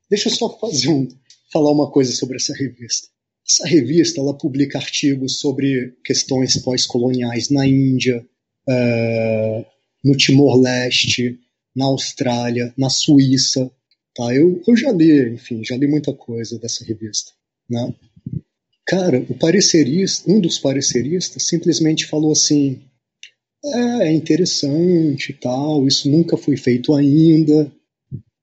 Deixa eu só fazer um, falar uma coisa sobre essa revista. Essa revista ela publica artigos sobre questões pós-coloniais na Índia, uh, no Timor-Leste, na Austrália, na Suíça. Tá? Eu, eu já li, enfim, já li muita coisa dessa revista. Né? Cara, o parecerista, um dos pareceristas simplesmente falou assim: é, é interessante tal, isso nunca foi feito ainda,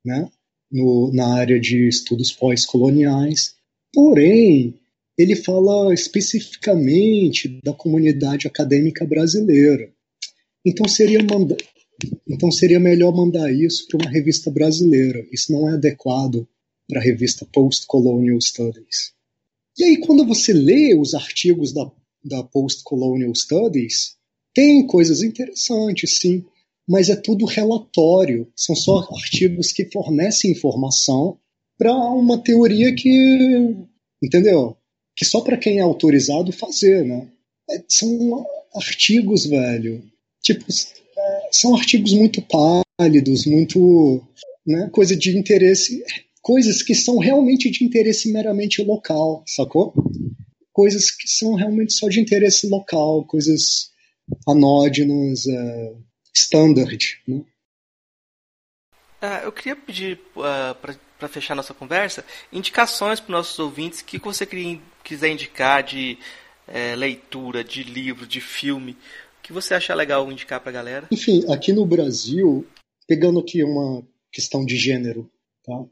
né? No, na área de estudos pós-coloniais. Porém, ele fala especificamente da comunidade acadêmica brasileira. Então seria, manda então seria melhor mandar isso para uma revista brasileira. Isso não é adequado para a revista Post-Colonial Studies. E aí, quando você lê os artigos da, da Post-Colonial Studies, tem coisas interessantes, sim, mas é tudo relatório. São só artigos que fornecem informação para uma teoria que, entendeu? Que só para quem é autorizado fazer, né? É, são artigos, velho. Tipo, são artigos muito pálidos, muito, né? Coisa de interesse, coisas que são realmente de interesse meramente local, sacou? Coisas que são realmente só de interesse local, coisas anódinas, uh, standard. Né? Uh, eu queria pedir uh, para fechar nossa conversa indicações para nossos ouvintes que você queria, quiser indicar de uh, leitura, de livro, de filme, que você acha legal indicar para a galera? Enfim, aqui no Brasil, pegando aqui uma questão de gênero, tá?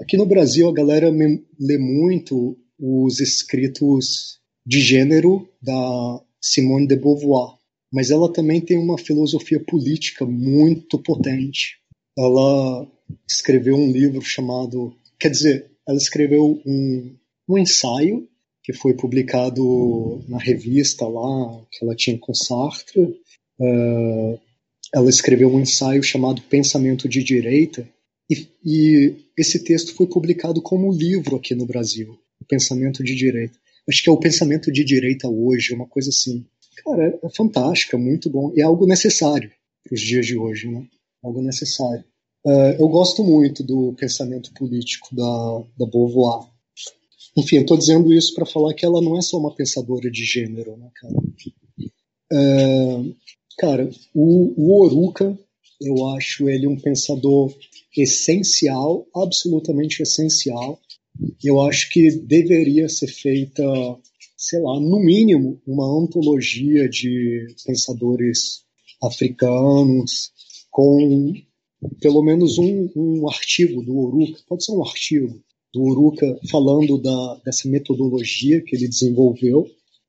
Aqui no Brasil a galera lê muito os escritos de gênero da Simone de Beauvoir mas ela também tem uma filosofia política muito potente. Ela escreveu um livro chamado, quer dizer, ela escreveu um, um ensaio que foi publicado na revista lá que ela tinha com Sartre. Uh, ela escreveu um ensaio chamado Pensamento de Direita e, e, esse texto foi publicado como livro aqui no Brasil, Pensamento de Direita. Acho que é o Pensamento de Direita hoje, uma coisa assim. Cara, é fantástica, muito bom. É algo necessário para os dias de hoje, né? Algo necessário. Uh, eu gosto muito do pensamento político da, da Beauvoir. Enfim, eu estou dizendo isso para falar que ela não é só uma pensadora de gênero, né, cara? Uh, cara, o, o Oruka, eu acho ele um pensador essencial, absolutamente essencial. Eu acho que deveria ser feita sei lá, no mínimo, uma antologia de pensadores africanos com pelo menos um, um artigo do Oruka, pode ser um artigo do Oruka falando da, dessa metodologia que ele desenvolveu,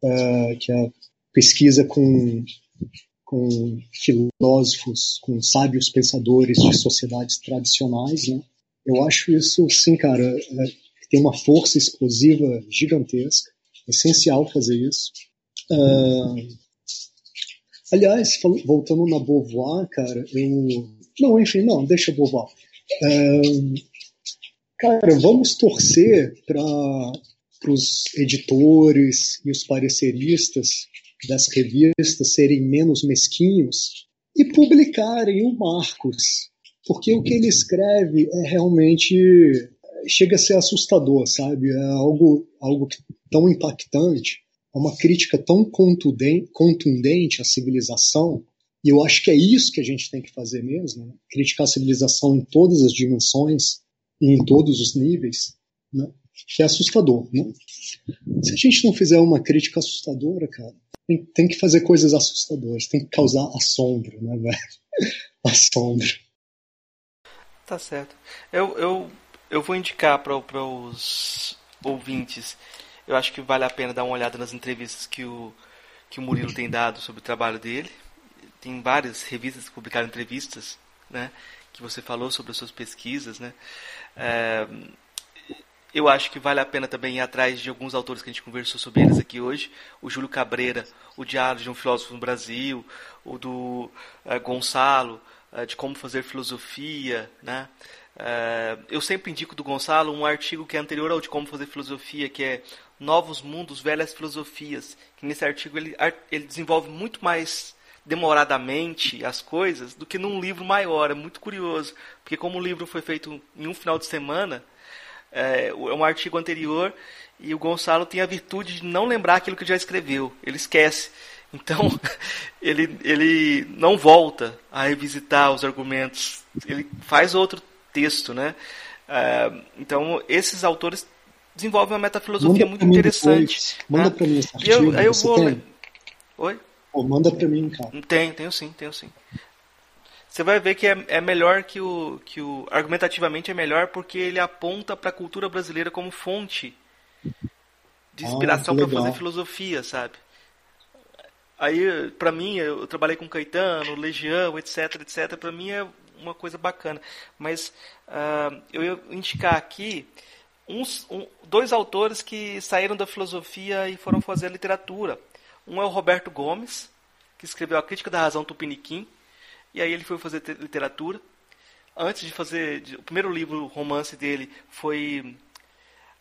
uh, que é a pesquisa com, com filósofos, com sábios pensadores de sociedades tradicionais, né? Eu acho isso, sim, cara, é, tem uma força explosiva gigantesca essencial fazer isso. Uh, aliás, voltando na Beauvoir, cara, eu. Não, enfim, não, deixa Beauvoir. Uh, cara, vamos torcer para os editores e os pareceristas das revistas serem menos mesquinhos e publicarem o Marcos, porque o que ele escreve é realmente chega a ser assustador, sabe? É algo, algo tão impactante, é uma crítica tão contundente à civilização, e eu acho que é isso que a gente tem que fazer mesmo, né? criticar a civilização em todas as dimensões em todos os níveis, né? que é assustador. Né? Se a gente não fizer uma crítica assustadora, cara, tem, tem que fazer coisas assustadoras, tem que causar assombro, né, velho? assombro. Tá certo. Eu, eu eu vou indicar para os ouvintes. Eu acho que vale a pena dar uma olhada nas entrevistas que o, que o Murilo tem dado sobre o trabalho dele. Tem várias revistas que publicaram entrevistas, né? Que você falou sobre as suas pesquisas, né? É, eu acho que vale a pena também ir atrás de alguns autores que a gente conversou sobre eles aqui hoje. O Júlio Cabreira, o Diário de um Filósofo no Brasil, o do uh, Gonçalo, uh, de Como Fazer Filosofia, né? Uh, eu sempre indico do Gonçalo um artigo que é anterior ao de Como Fazer Filosofia, que é Novos Mundos, Velhas Filosofias. Que nesse artigo ele, ele desenvolve muito mais demoradamente as coisas do que num livro maior. É muito curioso, porque como o livro foi feito em um final de semana, é, é um artigo anterior e o Gonçalo tem a virtude de não lembrar aquilo que já escreveu. Ele esquece. Então, ele, ele não volta a revisitar os argumentos. Ele faz outro texto, né? É, então, esses autores desenvolvem uma metafilosofia muito interessante. Depois. Manda né? para mim esse artigo. Eu, aí eu vou... Tem? Oi? Oh, manda para mim, cara. Tem, tenho sim, tenho sim. Você vai ver que é, é melhor que o, que o. Argumentativamente é melhor porque ele aponta para a cultura brasileira como fonte de ah, inspiração ah, para fazer filosofia, sabe? Aí, para mim, eu trabalhei com Caetano, Legião, etc, etc. Para mim é uma coisa bacana. Mas uh, eu ia indicar aqui uns, um, dois autores que saíram da filosofia e foram fazer literatura. Um é o Roberto Gomes, que escreveu A Crítica da Razão Tupiniquim, e aí ele foi fazer literatura. Antes de fazer, o primeiro livro, romance dele, foi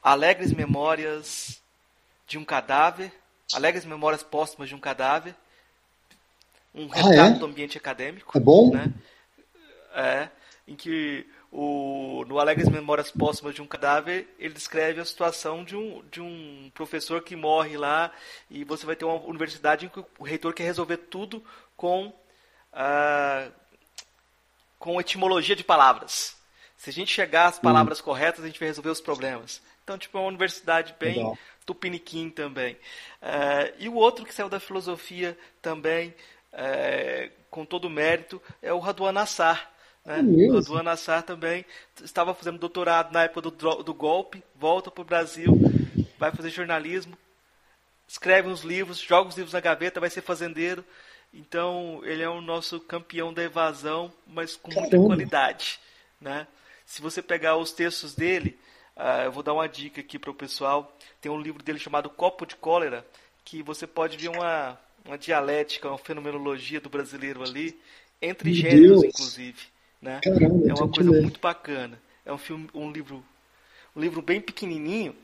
Alegres Memórias de um Cadáver, Alegres Memórias Póstumas de um Cadáver, um retrato ah, é? do ambiente acadêmico. É bom? Né? É, em que o, no Alegres Memórias Póstumas de um Cadáver, ele descreve a situação de um, de um professor que morre lá e você vai ter uma universidade em que o reitor quer resolver tudo com, uh, com etimologia de palavras. Se a gente chegar às palavras uhum. corretas, a gente vai resolver os problemas. Então, tipo, é uma universidade bem Legal. tupiniquim também. Uh, e o outro que saiu da filosofia também, uh, com todo o mérito, é o Raduan Nassar. Né? É o Raduan Nassar também estava fazendo doutorado na época do, do golpe, volta para o Brasil, vai fazer jornalismo, escreve uns livros, joga os livros na gaveta, vai ser fazendeiro. Então, ele é o nosso campeão da evasão, mas com muita Caramba. qualidade. Né? Se você pegar os textos dele, Uh, eu vou dar uma dica aqui para o pessoal. Tem um livro dele chamado Copo de Cólera, que você pode ver uma, uma dialética, uma fenomenologia do brasileiro ali, entre Meu gêneros, Deus. inclusive. Né? Caramba, é uma coisa muito bacana. É um filme, um livro, um livro bem pequenininho.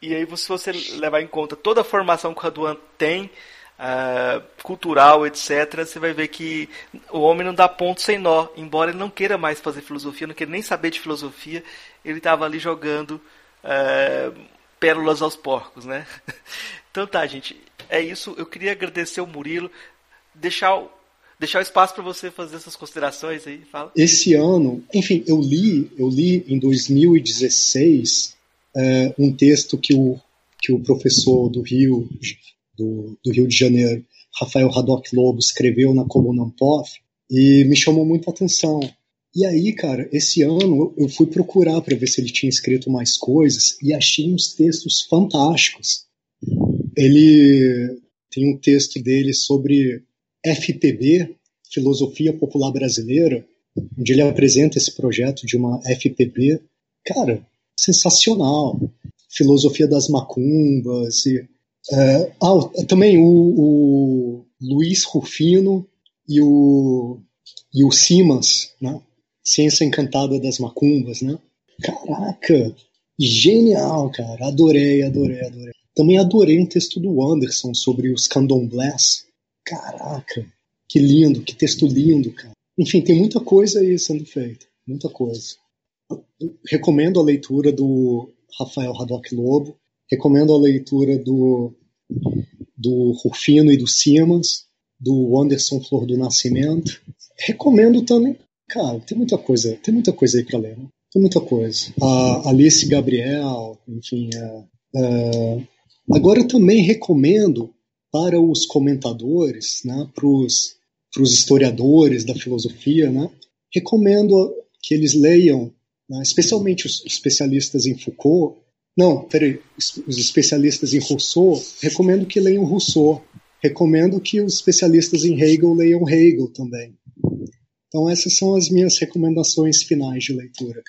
E aí, se você levar em conta toda a formação que o Raduan tem, uh, cultural, etc., você vai ver que o homem não dá ponto sem nó. Embora ele não queira mais fazer filosofia, não queira nem saber de filosofia, ele estava ali jogando uh, pérolas aos porcos, né? Então tá, gente, é isso. Eu queria agradecer o Murilo, deixar deixar o espaço para você fazer essas considerações aí. Fala. Esse ano, enfim, eu li, eu li em 2016 é, um texto que o que o professor do Rio, do, do Rio de Janeiro, Rafael Haddock Lobo, escreveu na coluna Ampof e me chamou muito a atenção. E aí, cara, esse ano eu fui procurar para ver se ele tinha escrito mais coisas e achei uns textos fantásticos. Ele tem um texto dele sobre FPB, Filosofia Popular Brasileira, onde ele apresenta esse projeto de uma FPB. Cara, sensacional. Filosofia das macumbas e Uh, ah, também o, o, Luiz Rufino e o, e o Simas, né? Ciência Encantada das Macumbas, né? Caraca, genial, cara. Adorei, adorei, adorei. Também adorei um texto do Anderson sobre os candomblés. Caraca, que lindo, que texto lindo, cara. Enfim, tem muita coisa aí sendo feita, muita coisa. recomendo a leitura do Rafael Radoc Lobo, Recomendo a leitura do, do Rufino e do Simas, do Anderson Flor do Nascimento. Recomendo também, cara, tem muita coisa, tem muita coisa aí para ler, né? Tem muita coisa. A Alice Gabriel, enfim. É, é, agora eu também recomendo para os comentadores, né, para os historiadores da filosofia, né, recomendo que eles leiam, né, especialmente os especialistas em Foucault, não, peraí. Os especialistas em Rousseau, recomendo que leiam Rousseau. Recomendo que os especialistas em Hegel leiam Hegel também. Então essas são as minhas recomendações finais de leitura.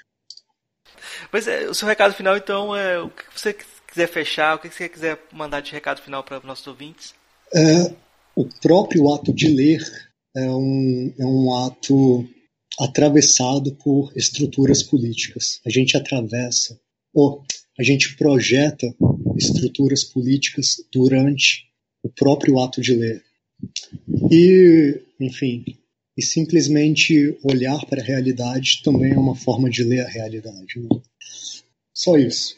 Mas é, o seu recado final, então, é o que você quiser fechar, o que você quiser mandar de recado final para os nossos ouvintes? É, o próprio ato de ler é um, é um ato atravessado por estruturas políticas. A gente atravessa, ou a gente projeta estruturas políticas durante o próprio ato de ler. E, enfim, e simplesmente olhar para a realidade também é uma forma de ler a realidade. Né? Só isso.